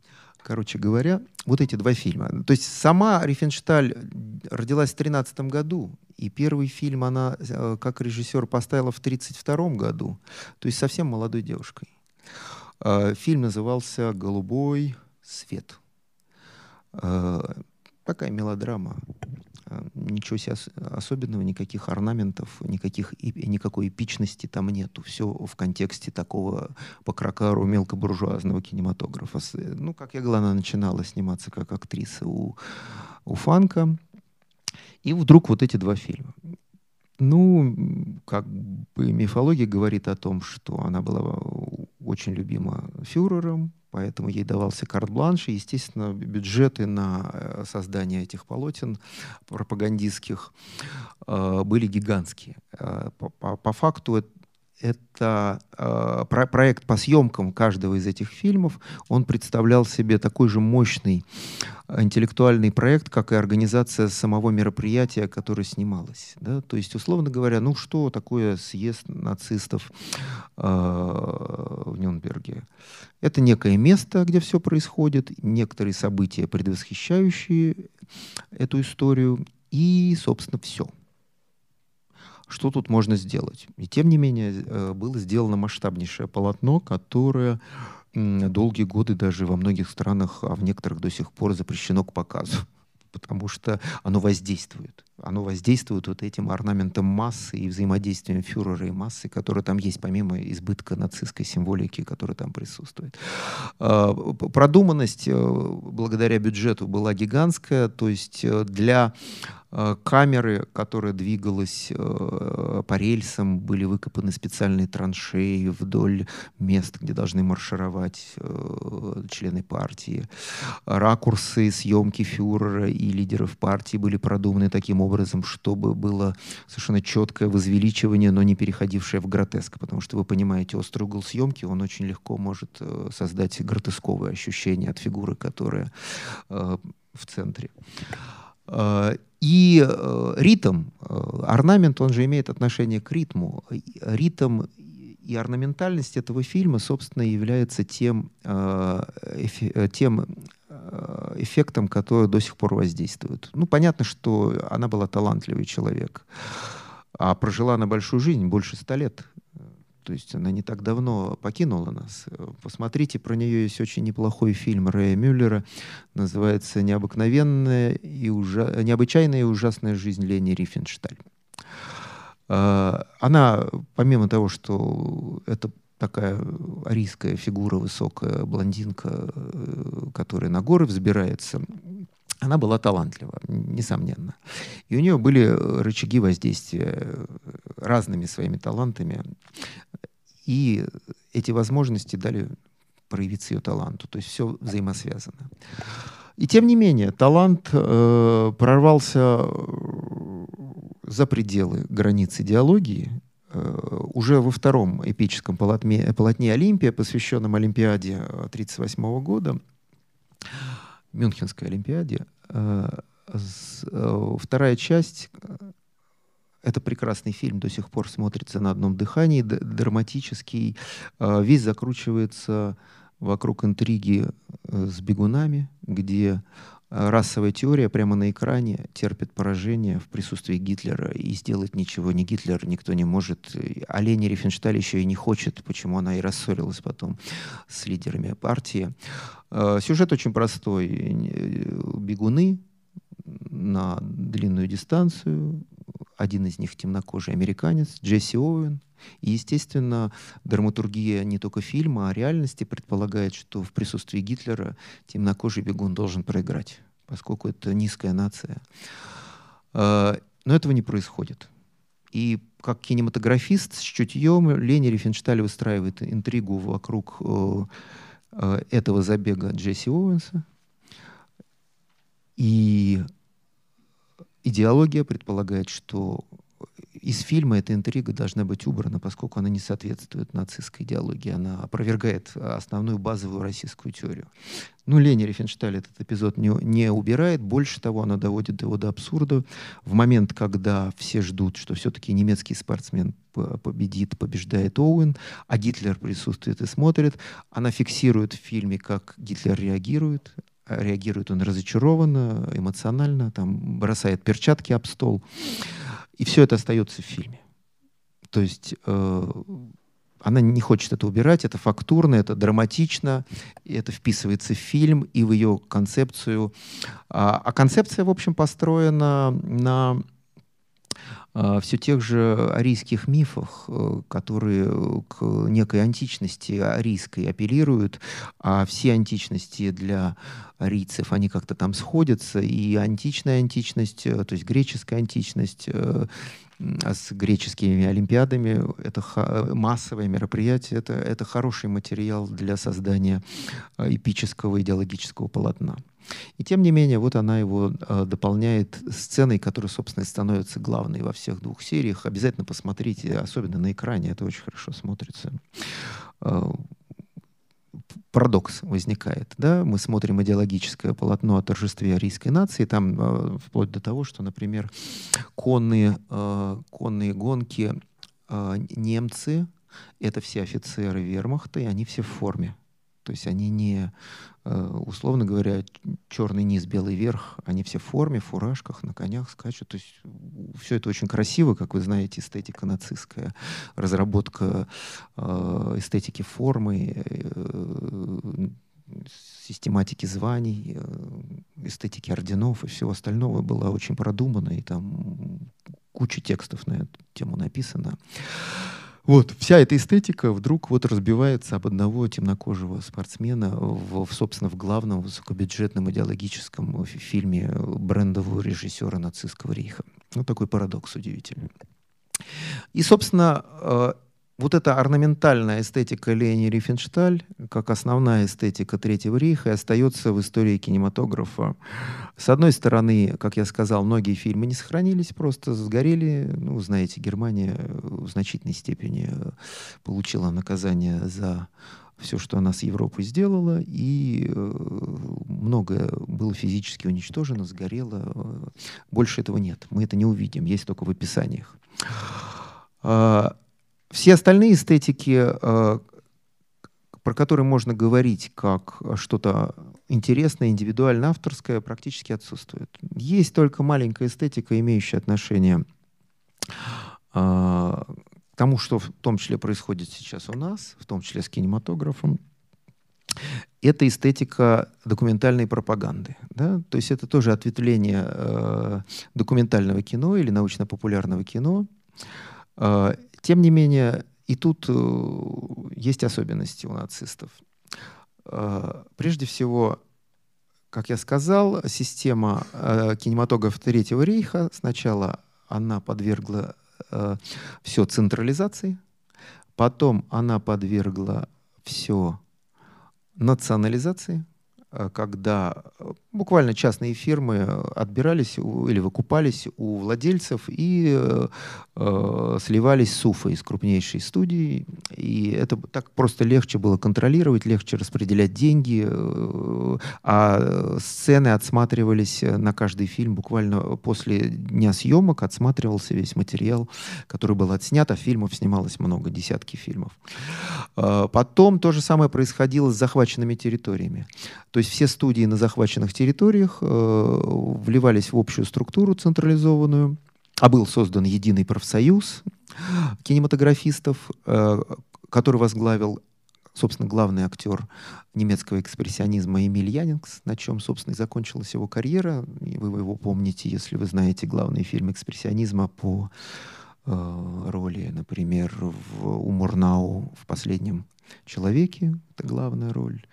Speaker 1: Короче говоря, вот эти два фильма. То есть сама Рифеншталь родилась в 2013 году, и первый фильм она э, как режиссер поставила в 1932 году, то есть совсем молодой девушкой. А, фильм назывался «Голубой свет». А, такая мелодрама. А, ничего себе особенного, никаких орнаментов, никаких, никакой эпичности там нету. Все в контексте такого по кракару мелкобуржуазного кинематографа. Ну, как я говорила, она начинала сниматься как актриса у, у Фанка. И вдруг вот эти два фильма. Ну, как бы мифология говорит о том, что она была очень любима фюрером, поэтому ей давался карт-бланш, и, естественно, бюджеты на э, создание этих полотен пропагандистских э, были гигантские. Э, по, по, по факту это э, про проект по съемкам каждого из этих фильмов. Он представлял себе такой же мощный э, интеллектуальный проект, как и организация самого мероприятия, которое снималось. Да? То есть, условно говоря, ну что такое съезд нацистов э, в Нюрнберге? Это некое место, где все происходит, некоторые события, предвосхищающие эту историю, и, собственно, все что тут можно сделать. И тем не менее э, было сделано масштабнейшее полотно, которое долгие годы даже во многих странах, а в некоторых до сих пор запрещено к показу, потому что оно воздействует. Оно воздействует вот этим орнаментом массы и взаимодействием фюрера и массы, которые там есть, помимо избытка нацистской символики, которая там присутствует. А, продуманность э, благодаря бюджету была гигантская, то есть э, для камеры, которая двигалась э, по рельсам, были выкопаны специальные траншеи вдоль мест, где должны маршировать э, члены партии. Ракурсы съемки фюрера и лидеров партии были продуманы таким образом, чтобы было совершенно четкое возвеличивание, но не переходившее в гротеск. Потому что вы понимаете, острый угол съемки, он очень легко может создать гротесковое ощущение от фигуры, которая в центре. И э, ритм, э, орнамент, он же имеет отношение к ритму. Ритм и орнаментальность этого фильма, собственно, является тем, э, тем э, эффектом, который до сих пор воздействует. Ну, понятно, что она была талантливый человек, а прожила она большую жизнь, больше ста лет. То есть она не так давно покинула нас. Посмотрите, про нее есть очень неплохой фильм Рэя Мюллера. Называется «Необыкновенная и ужа... «Необычайная и ужасная жизнь Лени Рифеншталь». А, она, помимо того, что это такая арийская фигура, высокая блондинка, э, которая на горы взбирается, она была талантлива, несомненно. И у нее были рычаги воздействия разными своими талантами. И эти возможности дали проявиться ее таланту. То есть все взаимосвязано. И тем не менее, талант э, прорвался э, за пределы границ идеологии. Э, уже во втором эпическом полотне, полотне «Олимпия», посвященном Олимпиаде 1938 года, Мюнхенской Олимпиаде. Э, э, вторая часть э, это прекрасный фильм, до сих пор смотрится на одном дыхании, драматический. Весь закручивается вокруг интриги с бегунами, где расовая теория прямо на экране терпит поражение в присутствии Гитлера, и сделать ничего ни Гитлер никто не может. А Лени Рифеншталь еще и не хочет, почему она и рассорилась потом с лидерами партии. Э, сюжет очень простой. Бегуны на длинную дистанцию, один из них темнокожий американец, Джесси Оуэн, и, естественно, драматургия не только фильма, а реальности предполагает, что в присутствии Гитлера темнокожий бегун должен проиграть, поскольку это низкая нация. А, но этого не происходит. И как кинематографист с чутьем Лени Рифеншталь выстраивает интригу вокруг э, э, этого забега Джесси Оуэнса. И идеология предполагает, что из фильма эта интрига должна быть убрана, поскольку она не соответствует нацистской идеологии. Она опровергает основную базовую российскую теорию. Ну, Лени Рифеншталь этот эпизод не, не убирает. Больше того, она доводит его до абсурда. В момент, когда все ждут, что все-таки немецкий спортсмен победит, побеждает Оуэн, а Гитлер присутствует и смотрит, она фиксирует в фильме, как Гитлер реагирует, реагирует он разочарованно, эмоционально, там бросает перчатки об стол. И все это остается в фильме. То есть э, она не хочет это убирать, это фактурно, это драматично, это вписывается в фильм и в ее концепцию. А, а концепция, в общем, построена на все тех же арийских мифах, э, которые к некой античности арийской апеллируют, а все античности для арийцев, они как-то там сходятся, и античная античность, э, то есть греческая античность, э, с греческими олимпиадами, это массовое мероприятие, это, это хороший материал для создания эпического идеологического полотна. И тем не менее, вот она его э, дополняет сценой, которая, собственно, становится главной во всех двух сериях. Обязательно посмотрите, особенно на экране, это очень хорошо смотрится. Э, парадокс возникает. Да? Мы смотрим идеологическое полотно о торжестве арийской нации, там э, вплоть до того, что, например, конные, э, конные гонки э, немцы, это все офицеры вермахта, и они все в форме. То есть они не, э, условно говоря, черный низ, белый верх, они все в форме, в фуражках, на конях скачут. То есть все это очень красиво, как вы знаете, эстетика нацистская, разработка э, эстетики формы, э, систематики званий, эстетики орденов и всего остального была очень продумана, и там куча текстов на эту тему написано. Вот, вся эта эстетика вдруг вот разбивается об одного темнокожего спортсмена в, в собственно, в главном высокобюджетном идеологическом фильме брендового режиссера нацистского рейха. Ну, такой парадокс удивительный. И, собственно, э, вот эта орнаментальная эстетика Лени Рифеншталь, как основная эстетика Третьего рейха, остается в истории кинематографа. С одной стороны, как я сказал, многие фильмы не сохранились, просто сгорели. Ну, знаете, Германия в значительной степени получила наказание за все, что она с Европой сделала, и э, многое было физически уничтожено, сгорело. Больше этого нет. Мы это не увидим, есть только в описаниях. А, все остальные эстетики, э, про которые можно говорить как что-то интересное, индивидуально авторское, практически отсутствуют. Есть только маленькая эстетика, имеющая отношение э, к тому, что в том числе происходит сейчас у нас, в том числе с кинематографом. Это эстетика документальной пропаганды. Да? То есть это тоже ответвление э, документального кино или научно-популярного кино. Э, тем не менее, и тут э, есть особенности у нацистов. Э, прежде всего, как я сказал, система э, кинематографа Третьего рейха сначала она подвергла все централизации, потом она подвергла все национализации – когда э, буквально частные фирмы отбирались или выкупались у владельцев и э, э, сливались с Уфой, из крупнейшей студии. И это так просто легче было контролировать, легче распределять деньги, э, а сцены отсматривались на каждый фильм буквально после дня съемок, отсматривался весь материал, который был отснят, а фильмов снималось много, десятки фильмов. Э, потом то же самое происходило с захваченными территориями. То есть все студии на захваченных территориях э, вливались в общую структуру централизованную, а был создан единый профсоюз кинематографистов, э, который возглавил собственно, главный актер немецкого экспрессионизма Эмиль Янингс, на чем, собственно, и закончилась его карьера. И вы его помните, если вы знаете главный фильм экспрессионизма по э, роли, например, в, у Мурнау в «Последнем человеке». Это главная роль.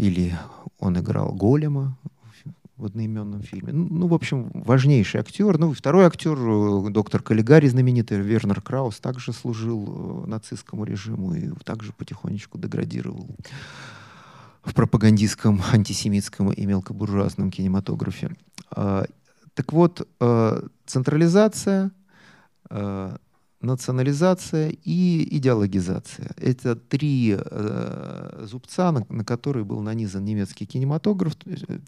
Speaker 1: Или он играл Голема в одноименном фильме. Ну, ну, в общем, важнейший актер. Ну, второй актер, э, доктор Каллигари знаменитый, Вернер Краус, также служил э, нацистскому режиму и также потихонечку деградировал в пропагандистском, антисемитском и мелкобуржуазном кинематографе. А, так вот, э, централизация, национализация и идеологизация. Это три э, зубца, на, на которые был нанизан немецкий кинематограф.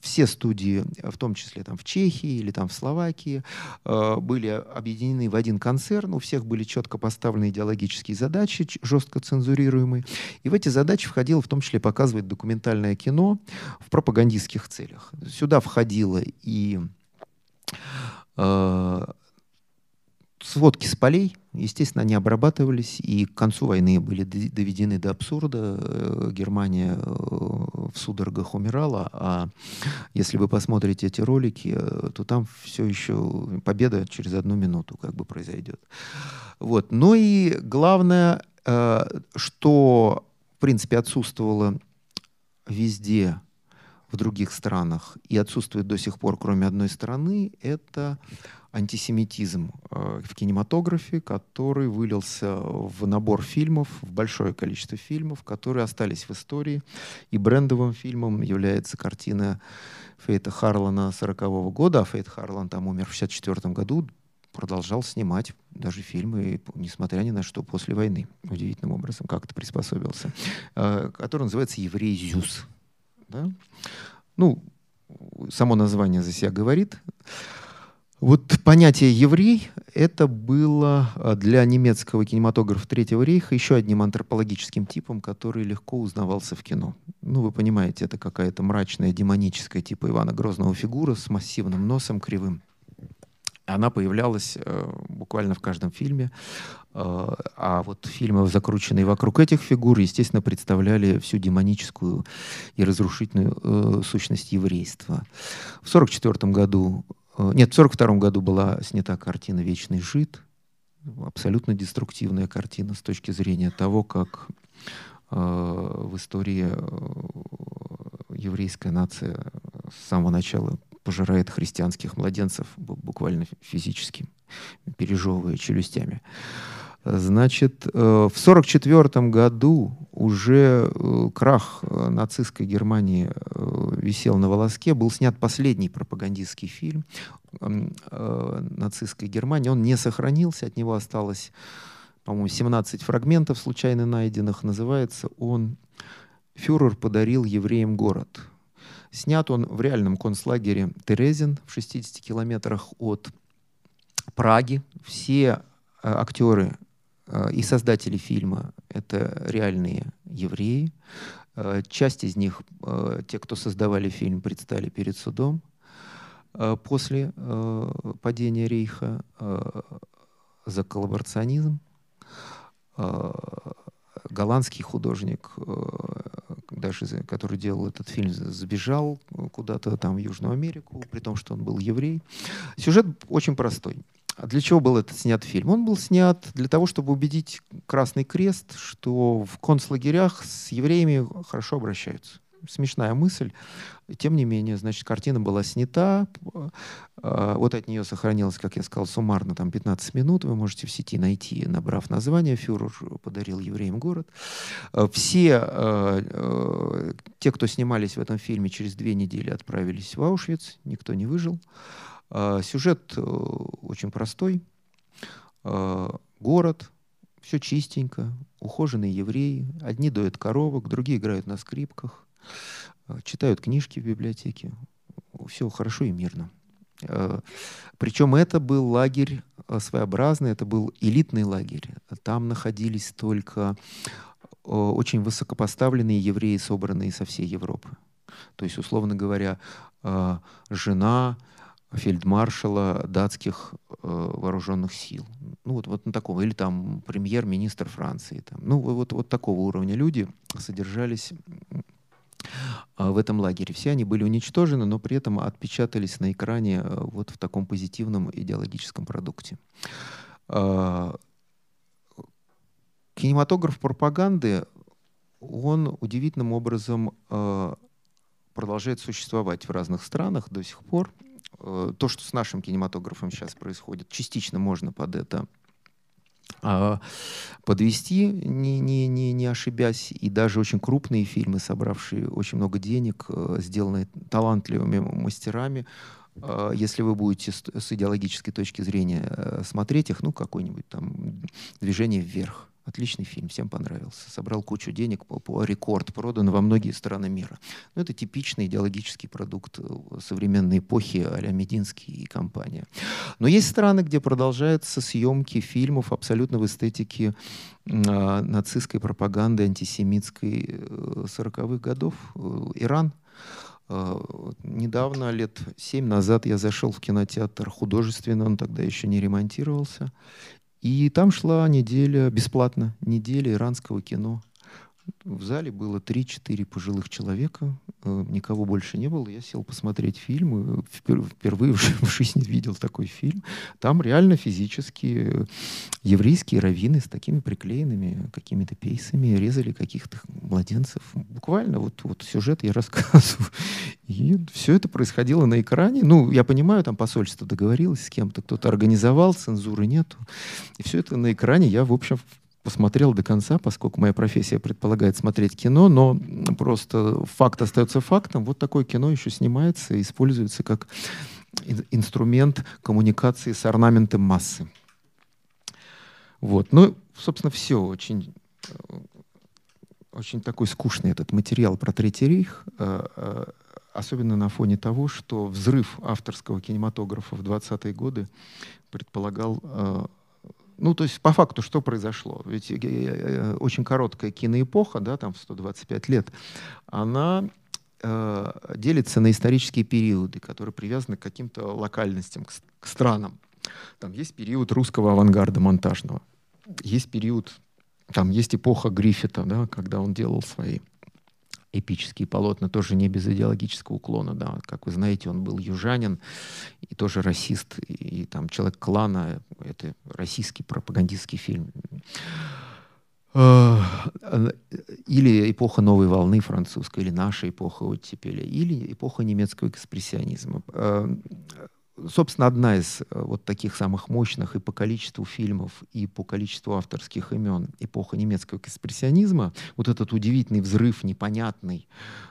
Speaker 1: Все студии, в том числе там, в Чехии или там, в Словакии, э, были объединены в один концерн. У всех были четко поставлены идеологические задачи, жестко цензурируемые. И в эти задачи входило в том числе показывать документальное кино в пропагандистских целях. Сюда входило и э, сводки с полей, естественно, они обрабатывались, и к концу войны были доведены до абсурда. Э, Германия э, в судорогах умирала, а если вы посмотрите эти ролики, э, то там все еще победа через одну минуту как бы произойдет. Вот. Ну и главное, что, в принципе, отсутствовало везде в других странах и отсутствует до сих пор, кроме одной страны, это антисемитизм э, в кинематографе, который вылился в набор фильмов, в большое количество фильмов, которые остались в истории. И брендовым фильмом является картина Фейта Харлана 40-го года. А Фейт Харлан там умер в 64 году, продолжал снимать даже фильмы, несмотря ни на что, после войны. Удивительным образом как-то приспособился. Э, который называется «Еврей Зюс». Да? Ну, само название за себя говорит. Вот понятие «еврей» — это было а, для немецкого кинематографа Третьего рейха еще одним антропологическим типом, который легко узнавался в кино. Ну, вы понимаете, это какая-то мрачная, демоническая типа Ивана Грозного фигура с массивным носом кривым. Она появлялась э, буквально в каждом фильме. Э, а вот фильмы, закрученные вокруг этих фигур, естественно, представляли всю демоническую и разрушительную э, сущность еврейства. В 1944 году нет, в 1942 году была снята картина «Вечный жид». абсолютно деструктивная картина с точки зрения того, как э, в истории э, еврейская нация с самого начала пожирает христианских младенцев буквально физически, пережевывая челюстями. Значит, э, в 1944 году уже э, крах э, нацистской Германии висел на волоске. Был снят последний пропагандистский фильм нацистской Германии. Он не сохранился, от него осталось, по-моему, 17 фрагментов случайно найденных. Называется он «Фюрер подарил евреям город». Снят он в реальном концлагере Терезин в 60 километрах от Праги. Все актеры и создатели фильма — это реальные евреи. Э, часть из них, э, те, кто создавали фильм, предстали перед судом после падения Рейха за коллаборационизм. Голландский художник, даже который делал этот фильм, сбежал куда-то там в Южную Америку, при том, что он был еврей. Сюжет очень простой. А для чего был этот снят фильм? Он был снят для того, чтобы убедить Красный Крест, что в концлагерях с евреями хорошо обращаются. Смешная мысль. Тем не менее, значит, картина была снята. А, вот от нее сохранилось, как я сказал, суммарно там 15 минут. Вы можете в сети найти, набрав название. Фюрер подарил евреям город. А, все те, кто снимались в этом фильме, через две недели отправились в Аушвиц. Никто не выжил. А, сюжет э, очень простой. А, город, все чистенько, ухоженные евреи. Одни доят коровок, другие играют на скрипках, а, читают книжки в библиотеке. Все хорошо и мирно. Причем это был лагерь своеобразный, это был элитный лагерь. Там находились только очень высокопоставленные евреи, собранные со всей Европы. То есть, условно говоря, жена, фельдмаршала датских э, вооруженных сил. Ну вот, вот на таком. Или там премьер-министр Франции. Там. Ну вот, вот такого уровня люди содержались э, в этом лагере. Все они были уничтожены, но при этом отпечатались на экране э, вот в таком позитивном идеологическом продукте. Э, кинематограф пропаганды, он удивительным образом э, продолжает существовать в разных странах до сих пор. Э, то, что с нашим кинематографом сейчас происходит, частично можно под это а, подвести, не, не, не, не ошибясь. И даже очень крупные фильмы, собравшие очень много денег, э, сделанные талантливыми мастерами, э, если вы будете с идеологической точки зрения смотреть их, ну, какое-нибудь там движение вверх, Отличный фильм, всем понравился. Собрал кучу денег по, по рекорд, продан во многие страны мира. Но ну, это типичный идеологический продукт э, современной эпохи а-ля Мединский и компания. Но есть страны, где продолжаются съемки фильмов абсолютно в эстетике э, нацистской пропаганды, антисемитской 40-х э, годов. Э, Иран, Недавно, лет семь назад, я зашел в кинотеатр художественный, он тогда еще не ремонтировался, и там шла неделя, бесплатно, неделя иранского кино. В зале было 3-4 пожилых человека, э, никого больше не было. Я сел посмотреть фильм, э, впервые в жизни видел такой фильм. Там реально физически э, еврейские раввины с такими приклеенными какими-то пейсами резали каких-то младенцев. Буквально вот, вот сюжет я рассказываю. И все это происходило на экране. Ну, я понимаю, там посольство договорилось с кем-то, кто-то организовал, цензуры нету. И все это на экране я, в общем, посмотрел до конца, поскольку моя профессия предполагает смотреть кино, но просто факт остается фактом. Вот такое кино еще снимается и используется как инструмент коммуникации с орнаментом массы. Вот. Ну, собственно, все. Очень, э, очень такой скучный этот материал про Третий рейх, э, э, особенно на фоне того, что взрыв авторского кинематографа в 20-е годы предполагал ну, то есть по факту что произошло? Ведь э, э, очень короткая киноэпоха, да, там 125 лет, она э, делится на исторические периоды, которые привязаны к каким-то локальностям, к, к странам. Там есть период русского авангарда монтажного, есть период, там есть эпоха Гриффита, да, когда он делал свои эпические полотна, тоже не без идеологического уклона, да. Как вы знаете, он был южанин и тоже расист, и, там человек клана, Это российский пропагандистский фильм. Э, или эпоха новой волны французской, или наша эпоха оттепели, или эпоха немецкого экспрессионизма. Собственно, одна из э, вот таких самых мощных и по количеству фильмов, и по количеству авторских имен эпоха немецкого экспрессионизма, вот этот удивительный взрыв, непонятный,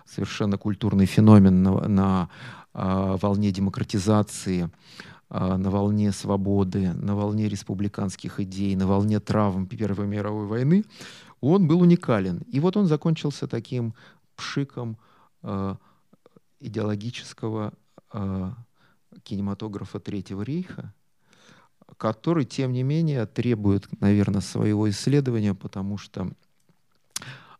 Speaker 1: совершенно культурный феномен на, на э, волне демократизации, э, на волне свободы, на волне республиканских идей, на волне травм Первой мировой войны, он был уникален. И вот он закончился таким пшиком э, идеологического э, кинематографа Третьего рейха, который, тем не менее, требует, наверное, своего исследования, потому что,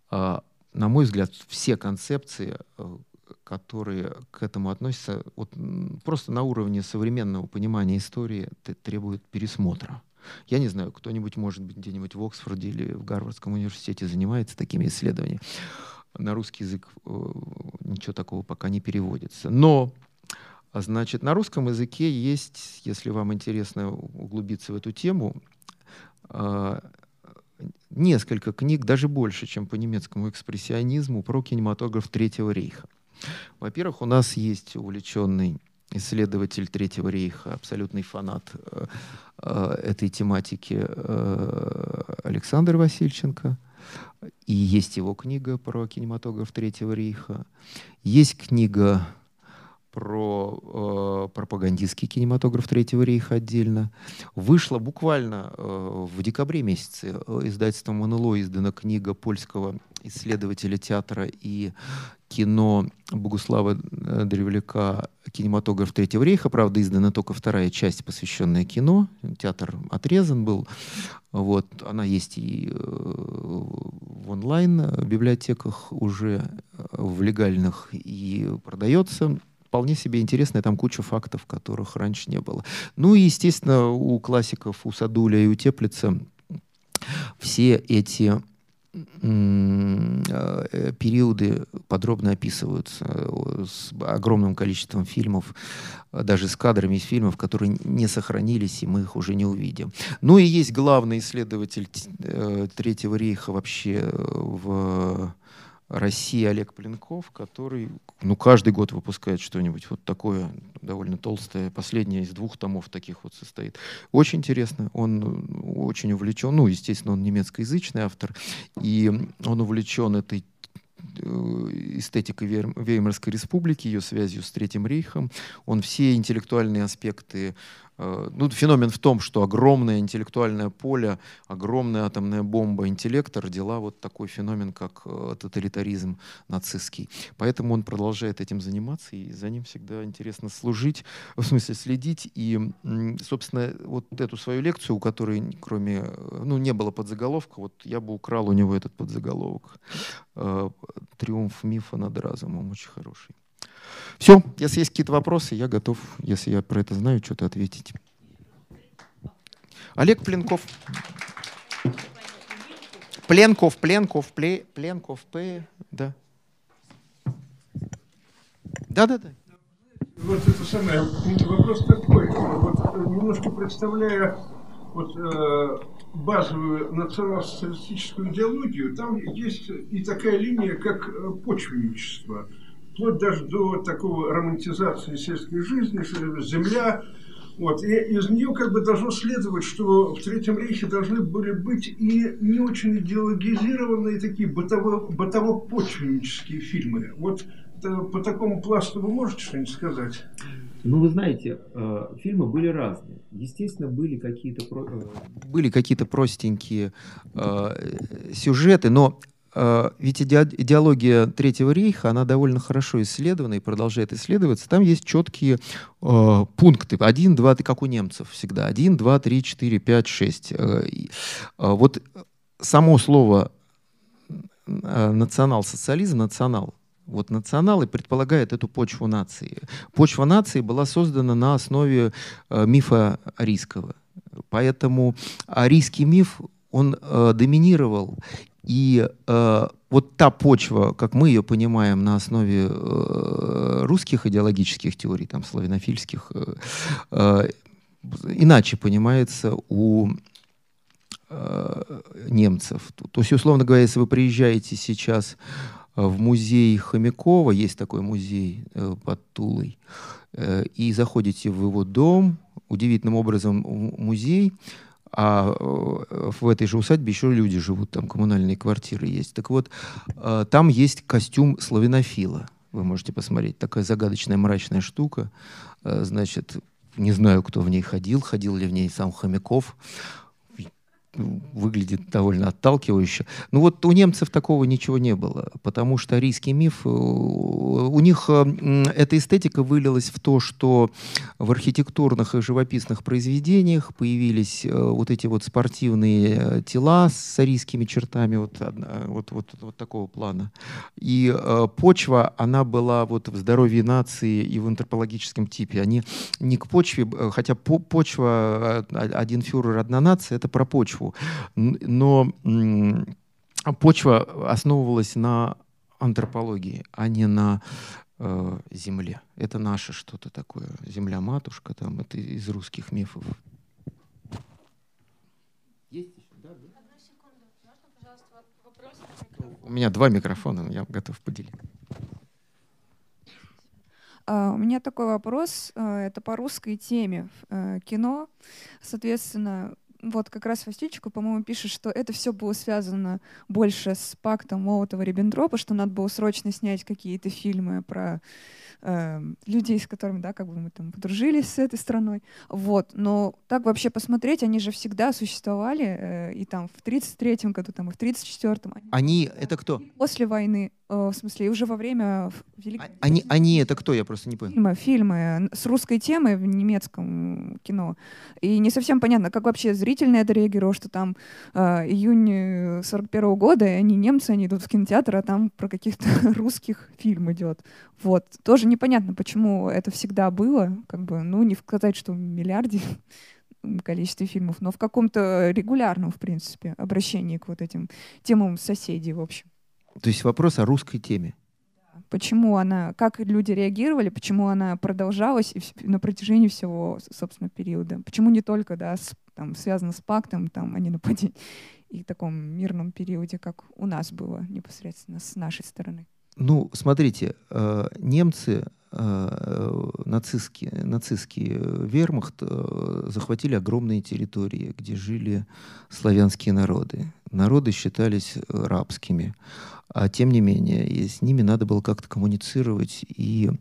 Speaker 1: а, на мой взгляд, все концепции, э, которые к этому относятся, вот просто на уровне современного понимания истории требуют пересмотра. Я не знаю, кто-нибудь, может быть, где-нибудь в Оксфорде или в Гарвардском университете занимается такими исследованиями. На русский язык э, ничего такого пока не переводится. Но значит, на русском языке есть, если вам интересно углубиться в эту тему, а, несколько книг, даже больше, чем по немецкому экспрессионизму, про кинематограф Третьего рейха. Во-первых, у нас есть увлеченный исследователь Третьего рейха, абсолютный фанат э, э, этой тематики э, Александр Васильченко. И есть его книга про кинематограф Третьего рейха. Есть книга про э, пропагандистский кинематограф Третьего рейха отдельно. Вышла буквально э, в декабре месяце э, издательством «МНЛО» издана книга польского исследователя театра и кино Богуслава э, Древляка «Кинематограф Третьего рейха». Правда, издана только вторая часть, посвященная кино. Театр отрезан был. Вот. Она есть и э, в онлайн-библиотеках уже в легальных и продается вполне себе интересная, там куча фактов, которых раньше не было. Ну и, естественно, у классиков, у Садуля и у Теплица все эти э, периоды подробно описываются э, с огромным количеством фильмов, даже с кадрами из фильмов, которые не сохранились, и мы их уже не увидим. Ну и есть главный исследователь э, Третьего рейха вообще в России Олег Пленков, который ну, каждый год выпускает что-нибудь вот такое довольно толстое. Последнее из двух томов таких вот состоит. Очень интересно. Он очень увлечен. Ну, естественно, он немецкоязычный автор. И он увлечен этой э, эстетикой Веймарской республики, ее связью с Третьим рейхом. Он все интеллектуальные аспекты Э, ну, феномен в том, что огромное интеллектуальное поле, огромная атомная бомба интеллекта родила вот такой феномен, как э, тоталитаризм нацистский. Поэтому он продолжает этим заниматься, и за ним всегда интересно служить, в смысле следить. И, собственно, вот эту свою лекцию, у которой, кроме, э, ну, не было подзаголовка, вот я бы украл у него этот подзаголовок. «Триумф мифа над разумом» очень хороший. Все, если есть какие-то вопросы, я готов, если я про это знаю, что-то ответить. Олег Пленков. Пленков, Пленков, Пле, Пленков, П, да. Да, да, да.
Speaker 2: Вот это самое, вопрос такой, вот немножко представляя вот, э, базовую национал-социалистическую идеологию, там есть и такая линия, как э, почвенничество – вплоть даже до такого романтизации сельской жизни, земля. Вот. И из нее как бы должно следовать, что в Третьем рейхе должны были быть и не очень идеологизированные такие бытово, бытово-почвеннические фильмы. Вот э, по такому пласту вы можете что-нибудь сказать?
Speaker 1: Ну, вы знаете, э, фильмы были разные. Естественно, были какие-то э, были какие-то простенькие сюжеты, но ведь идеология Третьего рейха, она довольно хорошо исследована и продолжает исследоваться. Там есть четкие э, пункты. Один, два, как у немцев всегда. Один, два, три, четыре, пять, шесть. Э, э, вот само слово национал-социализм, национал, вот националы предполагает эту почву нации. Почва нации была создана на основе э, мифа арийского. Поэтому арийский миф, он э, доминировал. И э, вот та почва, как мы ее понимаем на основе э, русских идеологических теорий, там, славянофильских, э, э, иначе понимается у э, немцев. То есть, условно говоря, если вы приезжаете сейчас в музей Хомякова, есть такой музей э, под Тулой, э, и заходите в его дом, удивительным образом музей, а э, в этой же усадьбе еще люди живут, там коммунальные квартиры есть. Так вот, э, там есть костюм славянофила. Вы можете посмотреть. Такая загадочная мрачная штука. Э, значит, не знаю, кто в ней ходил, ходил ли в ней сам Хомяков выглядит довольно отталкивающе. Ну вот у немцев такого ничего не было, потому что арийский миф, э, у них э, эта эстетика вылилась в то, что в архитектурных и живописных произведениях появились э, вот эти вот спортивные тела с арийскими чертами вот, вот, вот, вот такого плана. И почва, она была вот в здоровье нации и в антропологическом типе. Они не к почве, хотя почва, один фюрер, одна нация, это про почву почву. Но почва основывалась на антропологии, а не на э, земле. Это наше что-то такое. Земля-матушка, там, это из русских мифов. Есть еще? Да, да. Одну секунду. Можно, пожалуйста, вопрос? У меня два микрофона, я готов поделить.
Speaker 3: Uh, у меня такой вопрос, uh, это по русской теме uh, кино. Соответственно, вот как раз Вастючку, по-моему, пишет, что это все было связано больше с пактом Молотова-Риббентропа, что надо было срочно снять какие-то фильмы про э, людей, с которыми, да, как бы мы там подружились с этой страной. Вот. Но так вообще посмотреть, они же всегда существовали, э, и там в 33-м году, там и в 34-м.
Speaker 1: Они, они это кто?
Speaker 3: После войны, э, в смысле, уже во время
Speaker 1: Великой... А, они, они это кто? Я просто не понял.
Speaker 3: Фильмы, фильмы с русской темой в немецком кино. И не совсем понятно, как вообще зрительно это реагировало, что там э, июнь 41 -го года, и они немцы, они идут в кинотеатр, а там про каких-то русских фильм идет. Вот. Тоже непонятно, почему это всегда было. Как бы, ну, не сказать, что в миллиарде количестве фильмов, но в каком-то регулярном, в принципе, обращении к вот этим темам соседей, в общем.
Speaker 1: То есть вопрос о русской теме.
Speaker 3: Почему она, как люди реагировали, почему она продолжалась на протяжении всего, собственно, периода. Почему не только, да, с, там, связано с пактом, там, а не нападением, и таком мирном периоде, как у нас было непосредственно с нашей стороны.
Speaker 1: Ну, смотрите, э, немцы, э, нацистский, нацистский вермахт э, захватили огромные территории, где жили славянские народы. Народы считались рабскими, а тем не менее, и с ними надо было как-то коммуницировать и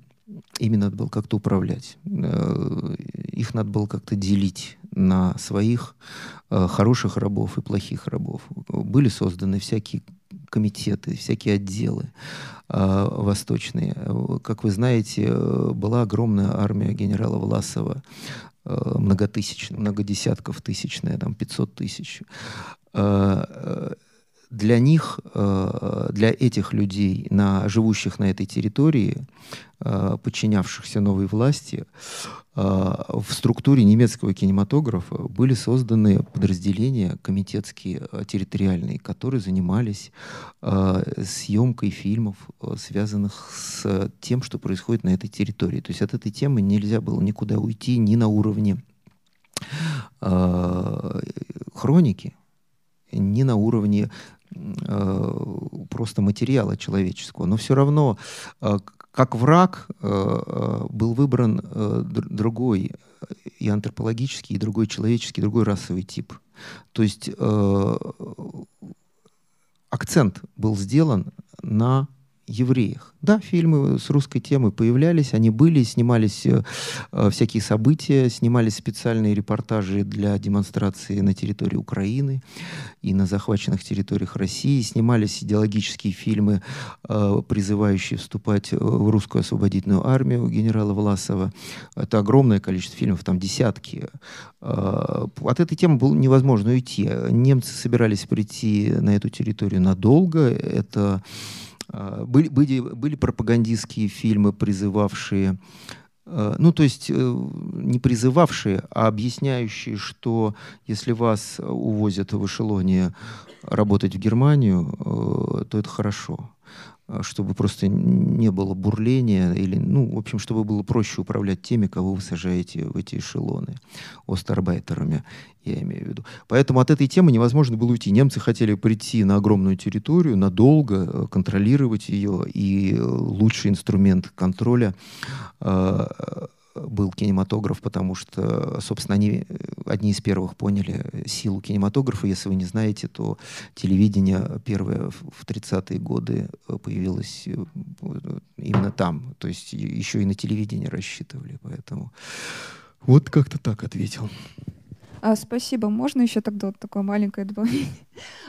Speaker 1: ими надо было как-то управлять. Их надо было как-то делить на своих хороших рабов и плохих рабов. Были созданы всякие комитеты, всякие отделы э, восточные. Как вы знаете, была огромная армия генерала Власова, э, многотысячная, многодесятков тысячная, там 500 тысяч. Э, для них, э, для этих людей, на, живущих на этой территории, э, подчинявшихся новой власти, э, в структуре немецкого кинематографа были созданы подразделения комитетские, территориальные, которые занимались съемкой фильмов, связанных с тем, что происходит на этой территории. То есть от этой темы нельзя было никуда уйти ни на уровне хроники, ни на уровне просто материала человеческого. Но все равно, э, как враг, э, был выбран другой и антропологический, и другой человеческий, и другой расовый тип. То есть акцент был сделан на евреях. Да, фильмы с русской темой появлялись, они были, снимались э, э, всякие события, снимались специальные репортажи для демонстрации на территории Украины и на захваченных территориях России, снимались идеологические фильмы, э, призывающие вступать в русскую освободительную армию генерала Власова. Это огромное количество фильмов, там десятки. Э, от этой темы было невозможно уйти. Немцы собирались прийти на эту территорию надолго. Это были, были, были пропагандистские фильмы, призывавшие, э, ну, то есть э, не призывавшие, а объясняющие, что если вас увозят в эшелоне работать в Германию, э, то это хорошо. Э, чтобы просто не было бурления, или, ну, в общем, чтобы было проще управлять теми, кого вы сажаете в эти эшелоны, остарбайтерами, я имею в виду. Поэтому от этой темы невозможно было уйти. Немцы хотели прийти на огромную территорию, надолго э, контролировать ее, и лучший инструмент контроля был кинематограф, потому что, собственно, они э, одни из первых поняли силу кинематографа. Если вы не знаете, то телевидение первое в 30-е годы э, появилось э, именно там. То есть еще и на телевидении рассчитывали. Поэтому вот как-то так ответил.
Speaker 3: А, спасибо. Можно еще тогда вот такое маленькое добавление?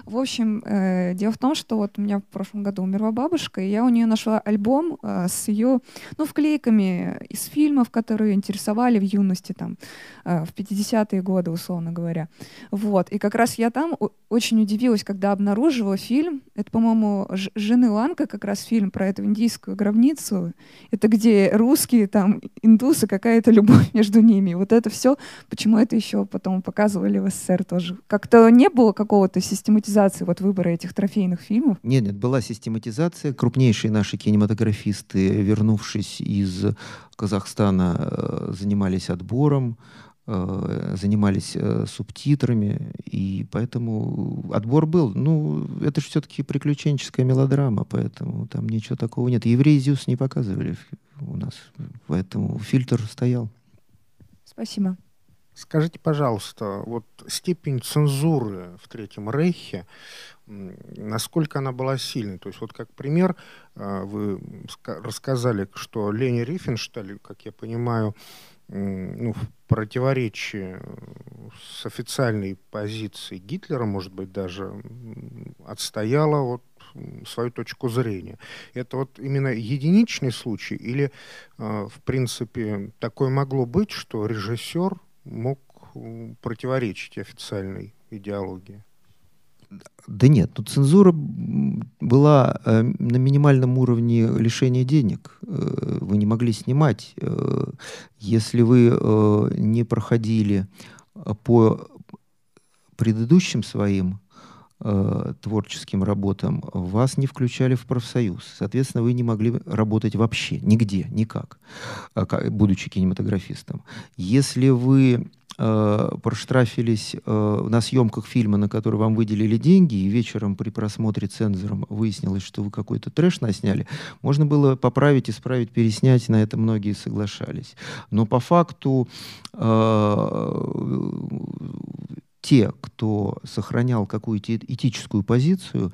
Speaker 3: В общем, э, дело в том, что вот у меня в прошлом году умерла бабушка, и я у нее нашла альбом э, с ее, ну, вклейками из фильмов, которые интересовали в юности, там, э, в 50-е годы, условно говоря. Вот. И как раз я там очень удивилась, когда обнаружила фильм, это, по-моему, «Жены Ланка», как раз фильм про эту индийскую гробницу, это где русские, там, индусы, какая-то любовь между ними. Вот это все, почему это еще потом показывали в СССР тоже. Как-то не было какого-то систематизации вот выбора этих трофейных фильмов?
Speaker 1: Нет, нет, была систематизация. Крупнейшие наши кинематографисты, вернувшись из Казахстана, э, занимались отбором, э, занимались э, субтитрами, и поэтому отбор был. Ну, это же все-таки приключенческая мелодрама, поэтому там ничего такого нет. Евреи Зюс не показывали у нас, поэтому фильтр стоял.
Speaker 3: Спасибо.
Speaker 4: Скажите, пожалуйста, вот степень цензуры в Третьем Рейхе, насколько она была сильной? То есть вот как пример э, вы рассказали, что Лени Рифеншталь, как я понимаю, ну, в противоречии с официальной позицией Гитлера, может быть, даже отстояла вот свою точку зрения. Это вот именно единичный случай или, э, в принципе, такое могло быть, что режиссер мог противоречить официальной идеологии?
Speaker 1: Да нет, ну цензура была э, на минимальном уровне лишения денег. Э, вы не могли снимать. Э, если вы э, не проходили по предыдущим своим э, творческим работам, вас не включали в профсоюз. Соответственно, вы не могли работать вообще, нигде, никак, э, будучи кинематографистом. Если вы э, проштрафились э, на съемках фильма, на который вам выделили деньги, и вечером при просмотре цензором выяснилось, что вы какой-то трэш насняли, можно было поправить, исправить, переснять, на это многие соглашались. Но по факту э, те, кто сохранял какую-то этическую позицию,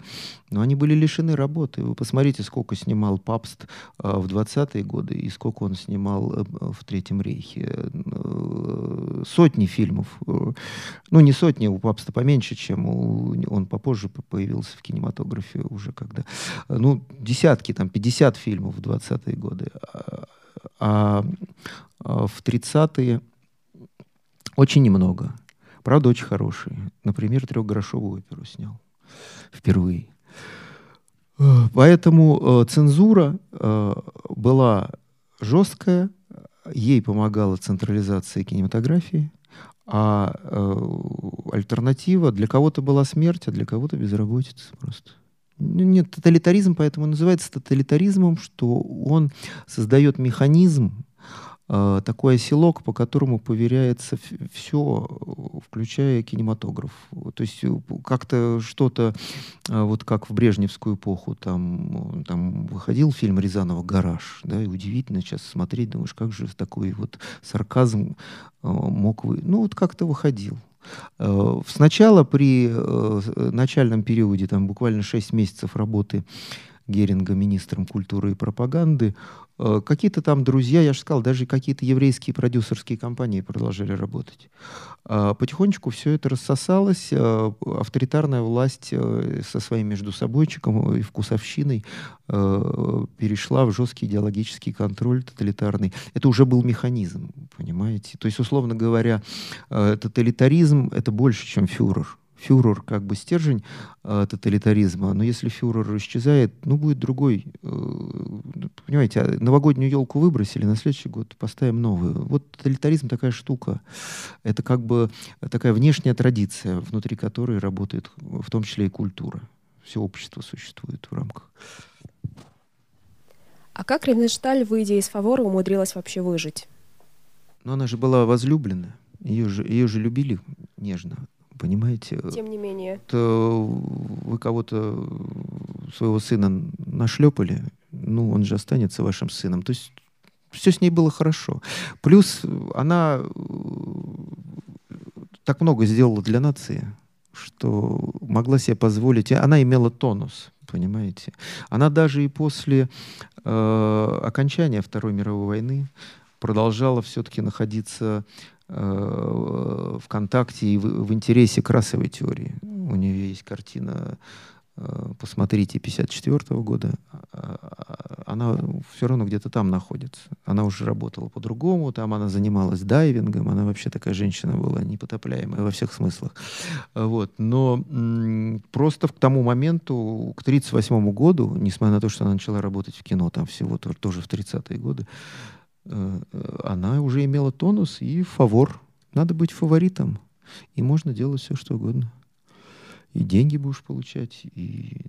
Speaker 1: но они были лишены работы. Вы посмотрите, сколько снимал Папст э, в 20-е годы и сколько он снимал э, в Третьем рейхе. Э, сотни фильмов. Ну, не сотни, у Папста поменьше, чем у, он попозже появился в кинематографе уже когда. Ну, десятки, там, 50 фильмов в 20-е годы. А, а в 30-е очень немного. Правда, очень хороший. Например, трехгрошовую оперу снял впервые. Э, поэтому э, цензура э, была жесткая, ей помогала централизация кинематографии, а э, альтернатива для кого-то была смерть, а для кого-то безработица просто. Нет, тоталитаризм поэтому называется тоталитаризмом, что он создает механизм, такой оселок, по которому поверяется все, включая кинематограф. То есть э, как-то что-то, э, вот как в Брежневскую эпоху, там, там выходил фильм Рязанова «Гараж», да, и удивительно сейчас смотреть, думаешь, как же такой вот сарказм мог вы... Ну, вот как-то выходил. Сначала при начальном периоде, там буквально 6 месяцев работы Геринга министром культуры и пропаганды, Э, какие-то там друзья, я же сказал, даже какие-то еврейские продюсерские компании продолжали работать. А потихонечку все это рассосалось, э, авторитарная власть э, со своим междусобойчиком и вкусовщиной перешла в жесткий идеологический контроль тоталитарный. Это уже был механизм, понимаете? То есть, условно говоря, тоталитаризм — это больше, чем фюрер фюрер как бы стержень э, тоталитаризма, но если фюрер исчезает, ну, будет другой. Э, понимаете, а новогоднюю елку выбросили, на следующий год поставим новую. Вот тоталитаризм такая штука. Это как бы такая внешняя традиция, внутри которой работает в том числе и культура. Все общество существует в рамках.
Speaker 5: А как Ревеншталь, выйдя из фавора, умудрилась вообще выжить?
Speaker 1: Но она же была возлюбленная. Ее же, ее же любили нежно, понимаете?
Speaker 5: Тем не менее.
Speaker 1: То вы кого-то, своего сына нашлепали, ну, он же останется вашим сыном. То есть все с ней было хорошо. Плюс она так много сделала для нации, что могла себе позволить. Она имела тонус, понимаете. Она даже и после э, окончания Второй мировой войны продолжала все-таки находиться э, в контакте и в, в интересе к расовой теории. У нее есть картина Э, посмотрите, 54 года, а, а, она все равно где-то там находится. Она уже работала по-другому, там она занималась дайвингом, она вообще такая женщина была непотопляемая во всех смыслах. Вот. Но просто к тому моменту, к 1938 году, несмотря на то, что она начала работать в кино там всего тоже в 30-е годы, она уже имела тонус и фавор. Надо быть фаворитом, и можно делать все, что угодно и деньги будешь получать, и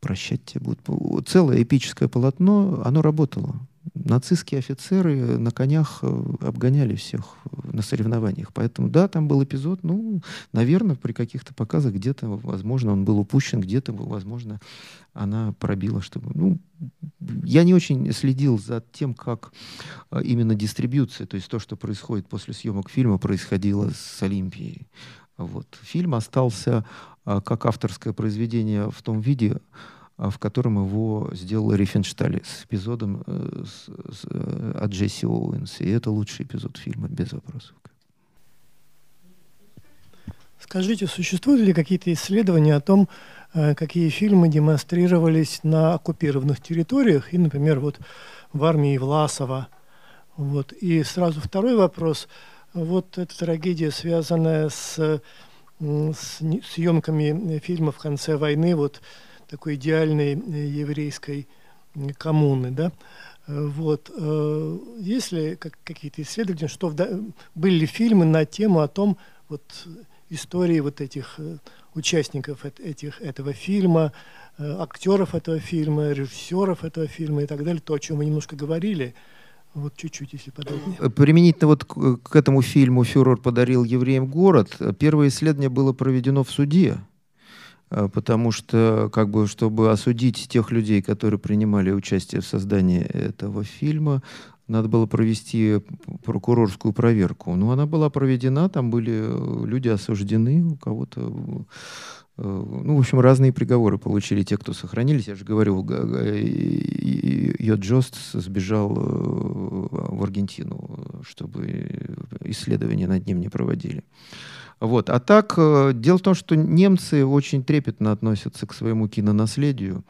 Speaker 1: прощать тебя будут. Целое эпическое полотно, оно работало. Нацистские офицеры на конях э, обгоняли всех на соревнованиях. Поэтому, да, там был эпизод, ну, наверное, при каких-то показах где-то, возможно, он был упущен, где-то, возможно, она пробила, чтобы... Ну, я не очень следил за тем, как э, именно дистрибьюция, то есть то, что происходит после съемок фильма, происходило с Олимпией. Вот. Фильм остался как авторское произведение в том виде, в котором его сделал Рифеншталь с эпизодом э, с, с, э, от Джесси Оуэнса. И это лучший эпизод фильма, без вопросов.
Speaker 6: Скажите, существуют ли какие-то исследования о том, э, какие фильмы демонстрировались на оккупированных территориях, и, например, вот в армии Власова? Вот. И сразу второй вопрос – вот эта трагедия, связанная с, с съемками фильма в конце войны, вот такой идеальной э, еврейской коммуны, да, вот. Э, есть ли какие-то исследования, что в, были ли фильмы на тему о том, вот истории вот этих э, участников этих, этого фильма, актеров этого фильма, режиссеров этого фильма и так далее, то, о чем мы немножко говорили – вот чуть-чуть, если подробнее. Э,
Speaker 1: применительно вот к, к этому фильму «Фюрер подарил евреям город», первое исследование было проведено в суде, э, потому что, как бы, чтобы осудить тех людей, которые принимали участие в создании этого фильма, надо было провести прокурорскую проверку. Но она была проведена, там были э, люди осуждены, у кого-то Э, ну, в общем, разные приговоры получили те, кто сохранились. Я же говорю, Йод сбежал э, в Аргентину, чтобы исследования над ним не проводили. Вот. А так, э, дело в том, что немцы очень трепетно относятся к своему кинонаследию.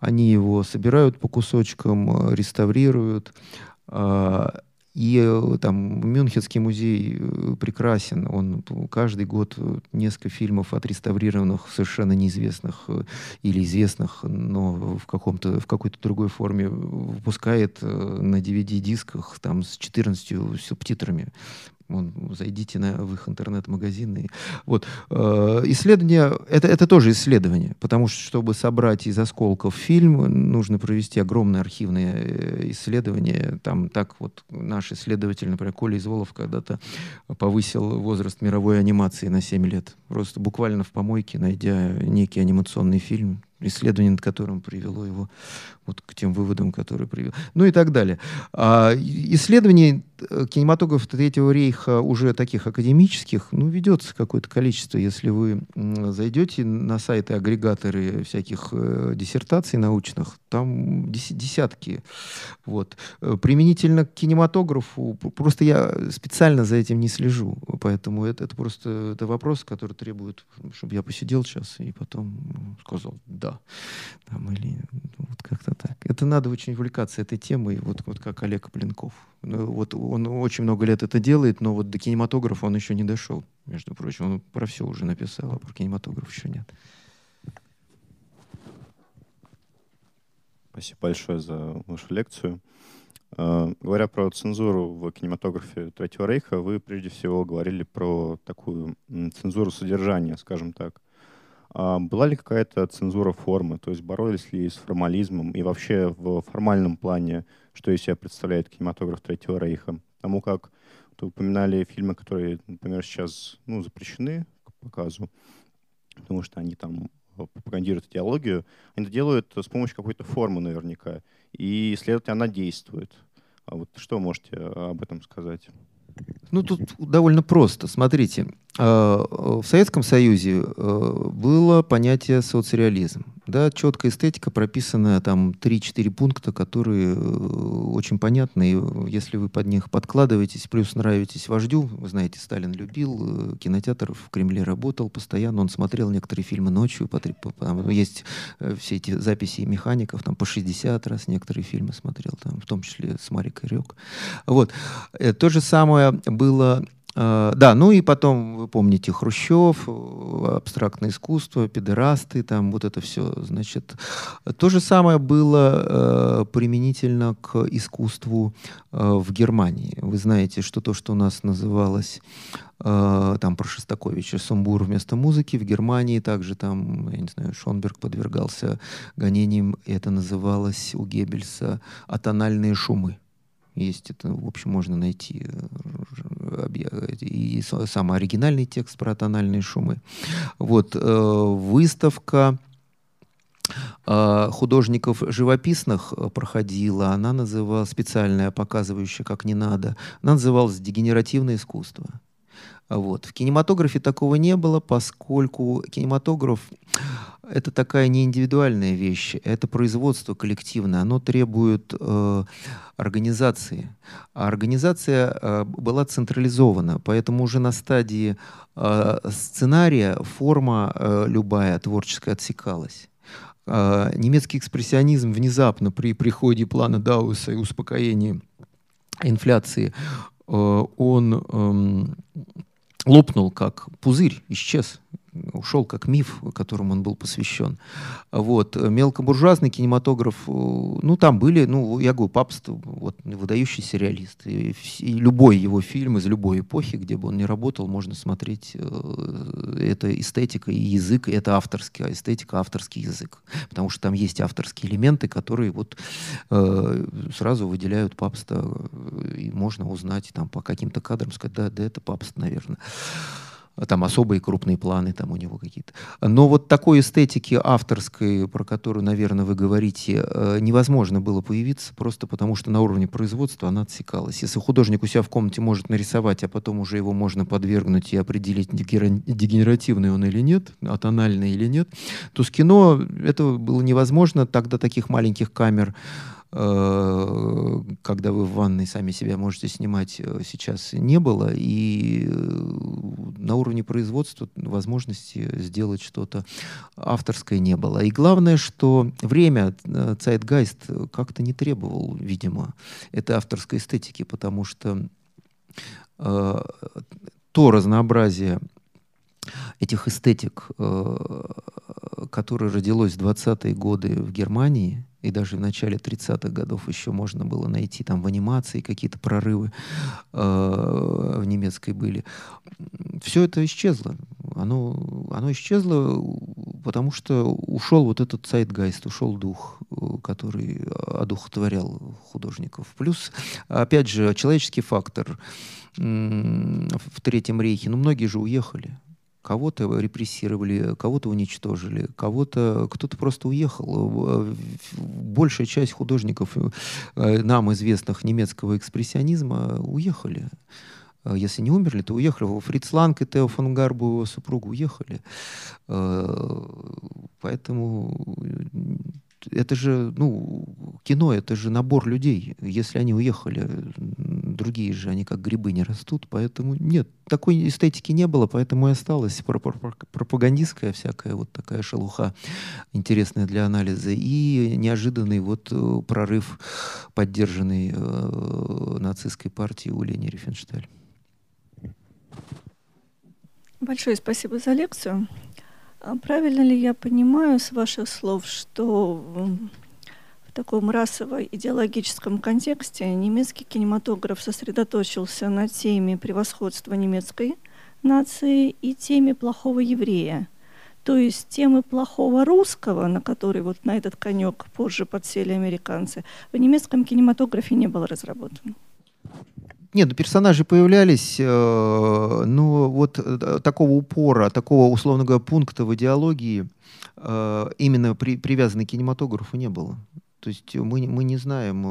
Speaker 1: Они его собирают по кусочкам, реставрируют. А, и э, там Мюнхенский музей э, прекрасен. Он каждый год э, несколько фильмов отреставрированных, совершенно неизвестных или известных, но в, каком-то, в какой-то другой форме выпускает на DVD-дисках там, с 14 субтитрами. Вон, зайдите на, в их интернет-магазины. Вот. Э, исследование, это, это тоже исследование, потому что, чтобы собрать из осколков фильм, нужно провести огромное архивное э, исследование. Там так вот наш исследователь, например, Коля Изволов когда-то повысил возраст мировой анимации на 7 лет. Просто буквально в помойке, найдя некий анимационный фильм, исследование, над которым привело его вот к тем выводам, которые привел. Ну и так далее. А, исследований э, кинематографа Третьего рейха уже таких академических, ну, ведется какое-то количество. Если вы зайдете на сайты, агрегаторы всяких э, диссертаций научных, там десятки. Вот. Э, применительно к кинематографу, просто я специально за этим не слежу, поэтому это, это просто это вопрос, который требует, чтобы я посидел сейчас и потом сказал «да». Там, или вот как-то так. Это надо очень увлекаться этой темой, вот, вот как Олег Блинков. Ну, вот он очень много лет это делает, но вот до кинематографа он еще не дошел, между прочим. Он про все уже написал, а про кинематограф еще нет.
Speaker 7: Спасибо большое за вашу лекцию. Uh, говоря про цензуру в кинематографе Третьего Рейха, вы прежде всего говорили про такую цензуру содержания, скажем так. А была ли какая-то цензура формы, то есть боролись ли с формализмом и вообще в формальном плане, что из себя представляет кинематограф Третьего Рейха? Потому как вы упоминали фильмы, которые, например, сейчас ну, запрещены к показу, потому что они там пропагандируют идеологию, они это делают с помощью какой-то формы наверняка, и, следовательно, она действует. А вот что можете об этом сказать?
Speaker 1: Ну, тут довольно просто. Смотрите, в Советском Союзе а, было понятие соцреализм. Да, четкая эстетика, прописанная там 3-4 пункта, которые э, очень понятны. И если вы под них подкладываетесь, плюс нравитесь вождю, вы знаете, Сталин любил, э, кинотеатр в Кремле работал постоянно, он смотрел некоторые фильмы ночью, по, по, там есть э, все эти записи механиков, там по 60 раз некоторые фильмы смотрел, там, в том числе с Марикой Рек. Вот. То же самое было да, ну и потом, вы помните, Хрущев, абстрактное искусство, педерасты, там вот это все, значит. То же самое было uh, применительно к искусству uh, в Германии. Вы знаете, что то, что у нас называлось там про Шостаковича Сумбур вместо музыки, в Германии также там, я не знаю, Шонберг подвергался гонениям, это называлось у Геббельса «атональные шумы». Есть это, в общем, можно найти э, и самый оригинальный текст про тональные шумы. Вот, э, выставка э, художников живописных проходила, она называлась, специальная, показывающая, как не надо, она называлась «Дегенеративное искусство». Вот. В кинематографе такого не было, поскольку кинематограф — это такая не индивидуальная вещь, это производство коллективное, оно требует э, организации. А организация э, была централизована, поэтому уже на стадии э, сценария форма э, любая творческая отсекалась. Э, немецкий экспрессионизм внезапно при приходе плана Дауса и успокоении инфляции, э, он эм, лопнул как пузырь, исчез ушел как миф, которому он был посвящен. Вот. Мелкобуржуазный кинематограф, э, ну, там были, ну, я говорю, папство, вот, выдающийся реалист. И, и любой его фильм из любой эпохи, где бы он ни работал, можно смотреть. Э, это эстетика и язык, это авторская эстетика, авторский язык. Потому что там есть авторские элементы, которые вот э, сразу выделяют папство, э, и можно узнать там по каким-то кадрам, сказать, да, да, это папство, наверное там особые крупные планы там у него какие-то. Но вот такой эстетики авторской, про которую, наверное, вы говорите, э, невозможно было появиться, просто потому что на уровне производства она отсекалась. Если художник у себя в комнате может нарисовать, а потом уже его можно подвергнуть и определить, дегенеративный он или нет, атональный или нет, то с кино это было невозможно. Тогда таких маленьких камер когда вы в ванной сами себя можете снимать, э, сейчас не было. И э, на уровне производства возможности сделать что-то авторское не было. И главное, что время Zeitgeist как-то не требовал, видимо, этой авторской эстетики, потому что э, то разнообразие этих эстетик, э, которое родилось в 20-е годы в Германии, и даже в начале 30-х годов еще можно было найти там в анимации какие-то прорывы э, в немецкой были. Все это исчезло. Оно, оно исчезло, потому что ушел вот этот сайтгайст, ушел дух, который одухотворял художников. Плюс, опять же, человеческий фактор в Третьем рейхе. Ну, многие же уехали. Кого-то репрессировали, кого-то уничтожили, кого-то кто-то просто уехал. Большая часть художников, э, нам известных немецкого экспрессионизма, уехали. Э, если не умерли, то уехали. Фриц Ланг и Тео фон Гарбу, его супругу, уехали. Э, поэтому это же, ну, кино, это же набор людей. Если они уехали, другие же, они как грибы не растут, поэтому нет, такой эстетики не было, поэтому и осталась пропагандистская всякая вот такая шелуха, интересная для анализа, и неожиданный вот э, прорыв, поддержанный э, нацистской партией у Лени Рифеншталь.
Speaker 8: Большое спасибо за лекцию. А правильно ли я понимаю с ваших слов, что в таком расово-идеологическом контексте немецкий кинематограф сосредоточился на теме превосходства немецкой нации и теме плохого еврея? То есть темы плохого русского, на который вот на этот конек позже подсели американцы, в немецком кинематографе не было разработано.
Speaker 1: Нет, ну, персонажи появлялись, э, но вот э, такого упора, такого, условно говоря, пункта в идеологии э, именно при, привязанный к кинематографу не было. То есть мы, мы не знаем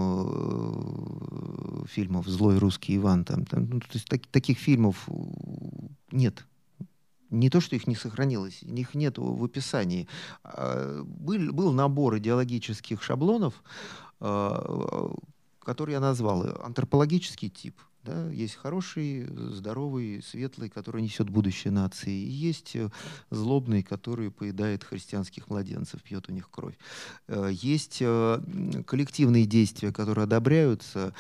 Speaker 1: фильмов «Злой русский Иван». Там, там, ну, то есть так, таких фильмов нет. Не то, что их не сохранилось, их нет в описании. А, был, был набор идеологических шаблонов, который я назвал антропологический тип – да, есть хороший, здоровый, светлый, который несет будущее нации. И есть э, злобный, который поедает христианских младенцев, пьет у них кровь. Э, есть э, коллективные действия, которые одобряются,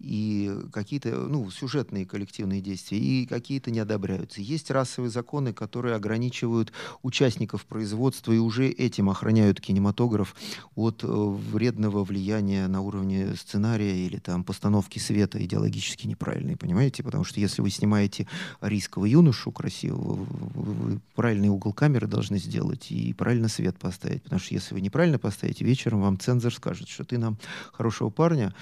Speaker 1: и какие-то ну, сюжетные коллективные действия, и какие-то не одобряются. Есть расовые законы, которые ограничивают участников производства и уже этим охраняют кинематограф от э, вредного влияния на уровне сценария или там постановки света идеологически неправильные, понимаете? Потому что если вы снимаете рискового юношу красивого, вы, правильный угол камеры должны сделать и правильно свет поставить, потому что если вы неправильно поставите, вечером вам цензор скажет, что ты нам хорошего парня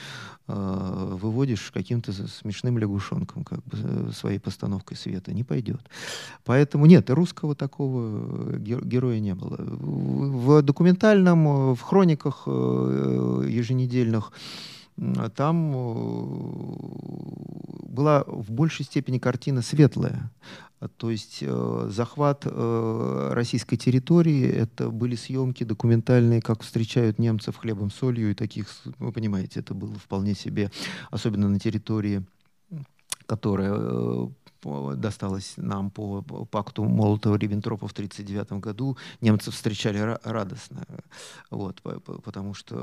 Speaker 1: э, выводишь каким-то смешным лягушонком как бы, э, своей постановкой света. Не пойдет. Поэтому нет, русского такого э, героя не было. В документальном, э, в хрониках еженедельных там была в большей степени картина светлая. То есть э, захват э, российской территории, это были съемки документальные, как встречают немцев хлебом, солью, и таких, вы понимаете, это было вполне себе, особенно на территории, которая э, досталось нам по пакту Молотова-Риббентропа в 1939 году, немцы встречали радостно, вот, потому что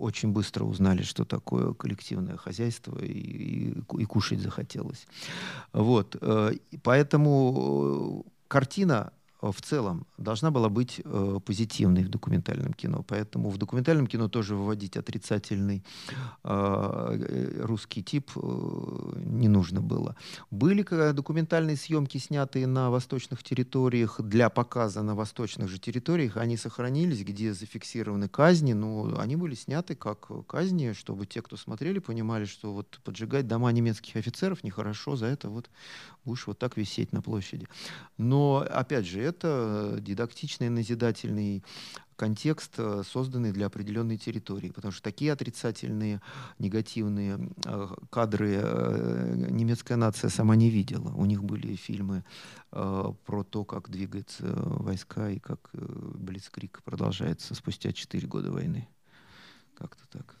Speaker 1: очень быстро узнали, что такое коллективное хозяйство, и, и, и кушать захотелось. Вот, э, поэтому картина в целом должна была быть э, позитивной в документальном кино. Поэтому в документальном кино тоже выводить отрицательный э, русский тип э, не нужно было. Были документальные съемки, снятые на восточных территориях для показа на восточных же территориях. Они сохранились, где зафиксированы казни, но они были сняты как казни, чтобы те, кто смотрели, понимали, что вот поджигать дома немецких офицеров нехорошо, за это вот будешь вот так висеть на площади. Но, опять же, это дидактичный, назидательный контекст, э, созданный для определенной территории. Потому что такие отрицательные, негативные э, кадры э, немецкая нация сама не видела. У них были фильмы про то, как двигаются войска и как Блицкрик продолжается спустя четыре года войны. Как-то так.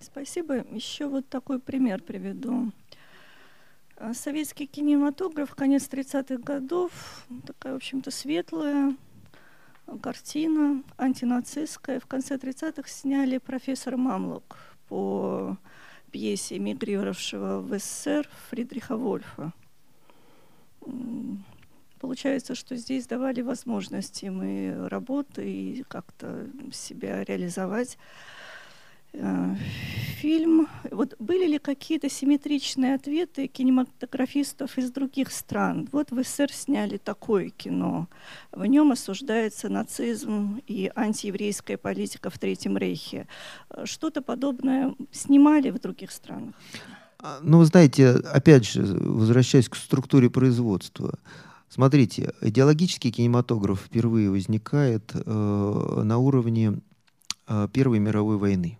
Speaker 8: Спасибо. Еще вот такой пример приведу. А советский кинематограф, конец 30-х годов, такая, в общем-то, светлая картина, антинацистская. В конце 30-х сняли «Профессор Мамлок» по пьесе эмигрировавшего в СССР Фридриха Вольфа. Получается, что здесь давали возможности мы работы и как-то себя реализовать. Э, фильм. Вот были ли какие-то симметричные ответы кинематографистов из других стран? Вот в СССР сняли такое кино. В нем осуждается нацизм и антиеврейская политика в Третьем Рейхе. Что-то подобное снимали в других странах?
Speaker 1: А, ну, вы знаете, опять же, возвращаясь к структуре производства, Смотрите, идеологический кинематограф впервые возникает э, на уровне э, Первой мировой войны.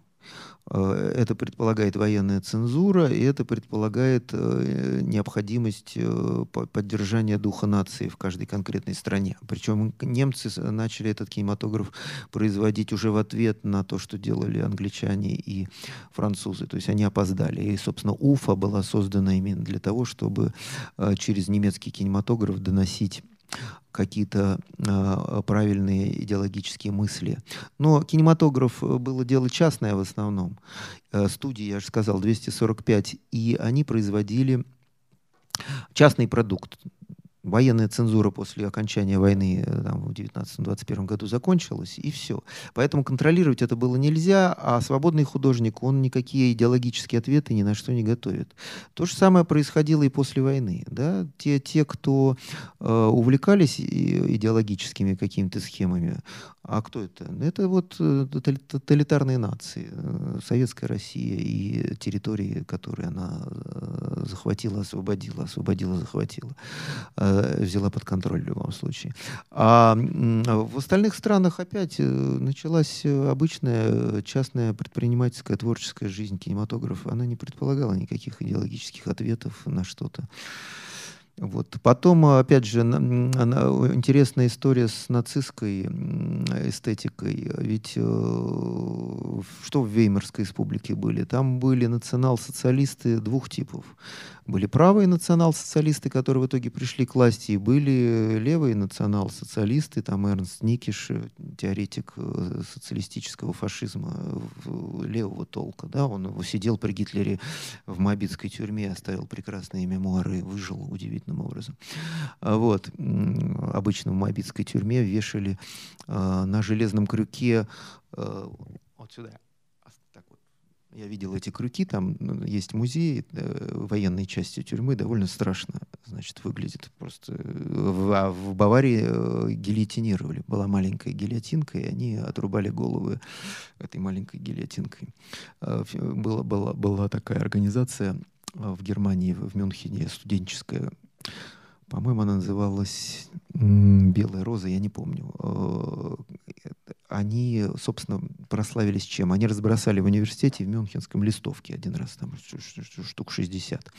Speaker 1: Э, это предполагает военная цензура, и это предполагает э, необходимость э, поддержания духа нации в каждой конкретной стране. Причем немцы начали этот кинематограф производить уже в ответ на то, что делали англичане и французы. То есть они опоздали. И, собственно, Уфа была создана именно для того, чтобы через немецкий кинематограф доносить какие-то э, правильные идеологические мысли. Но кинематограф э, было дело частное в основном. Э, студии, я же сказал, 245, и они производили частный продукт. Военная цензура после окончания войны э, там, в 19-21 году закончилась, и все. Поэтому контролировать это было нельзя, а свободный художник, он никакие идеологические ответы ни на что не готовит. То же самое происходило и после войны. Да? Те, те кто э, увлекались идеологическими какими-то схемами, а кто это? Это вот э, тоталитарные нации, э, Советская Россия и территории, которые она захватила, освободила, освободила, захватила Э, взяла под контроль в любом случае. А в остальных странах опять э, началась обычная частная предпринимательская творческая жизнь кинематографа. Она не предполагала никаких идеологических ответов на что-то. Вот. Потом, опять же, интересная история с нацистской эстетикой. Ведь э, что в Веймарской республике были? Там были национал-социалисты двух типов. Были правые национал-социалисты, которые в итоге пришли к власти, и были левые национал-социалисты, там Эрнст Никиш, теоретик э, социалистического фашизма левого толка. Да? Он сидел при Гитлере в Мобитской тюрьме, оставил прекрасные мемуары, выжил удивительным образом. А вот. Обычно в Мобитской тюрьме вешали э, на железном крюке э, вот сюда я видел эти крюки, там ну, есть музей э, военной части тюрьмы, довольно страшно, значит, выглядит просто. В, а в Баварии э, гильотинировали. Была маленькая гильотинка, и они отрубали головы этой маленькой гильотинкой. Э, была, была, была такая организация э, в Германии, в Мюнхене, студенческая, по-моему, она называлась «Белая роза», я не помню. Э, они, собственно, прославились чем? Они разбросали в университете в Мюнхенском листовки один раз, там штук 60.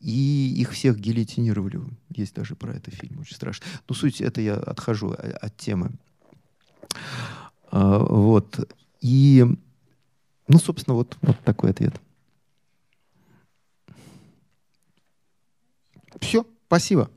Speaker 1: И их всех гильотинировали. Есть даже про это фильм, очень страшно. Но суть, это я отхожу от темы. А, вот. И, ну, собственно, вот, вот такой ответ. Все. Спасибо.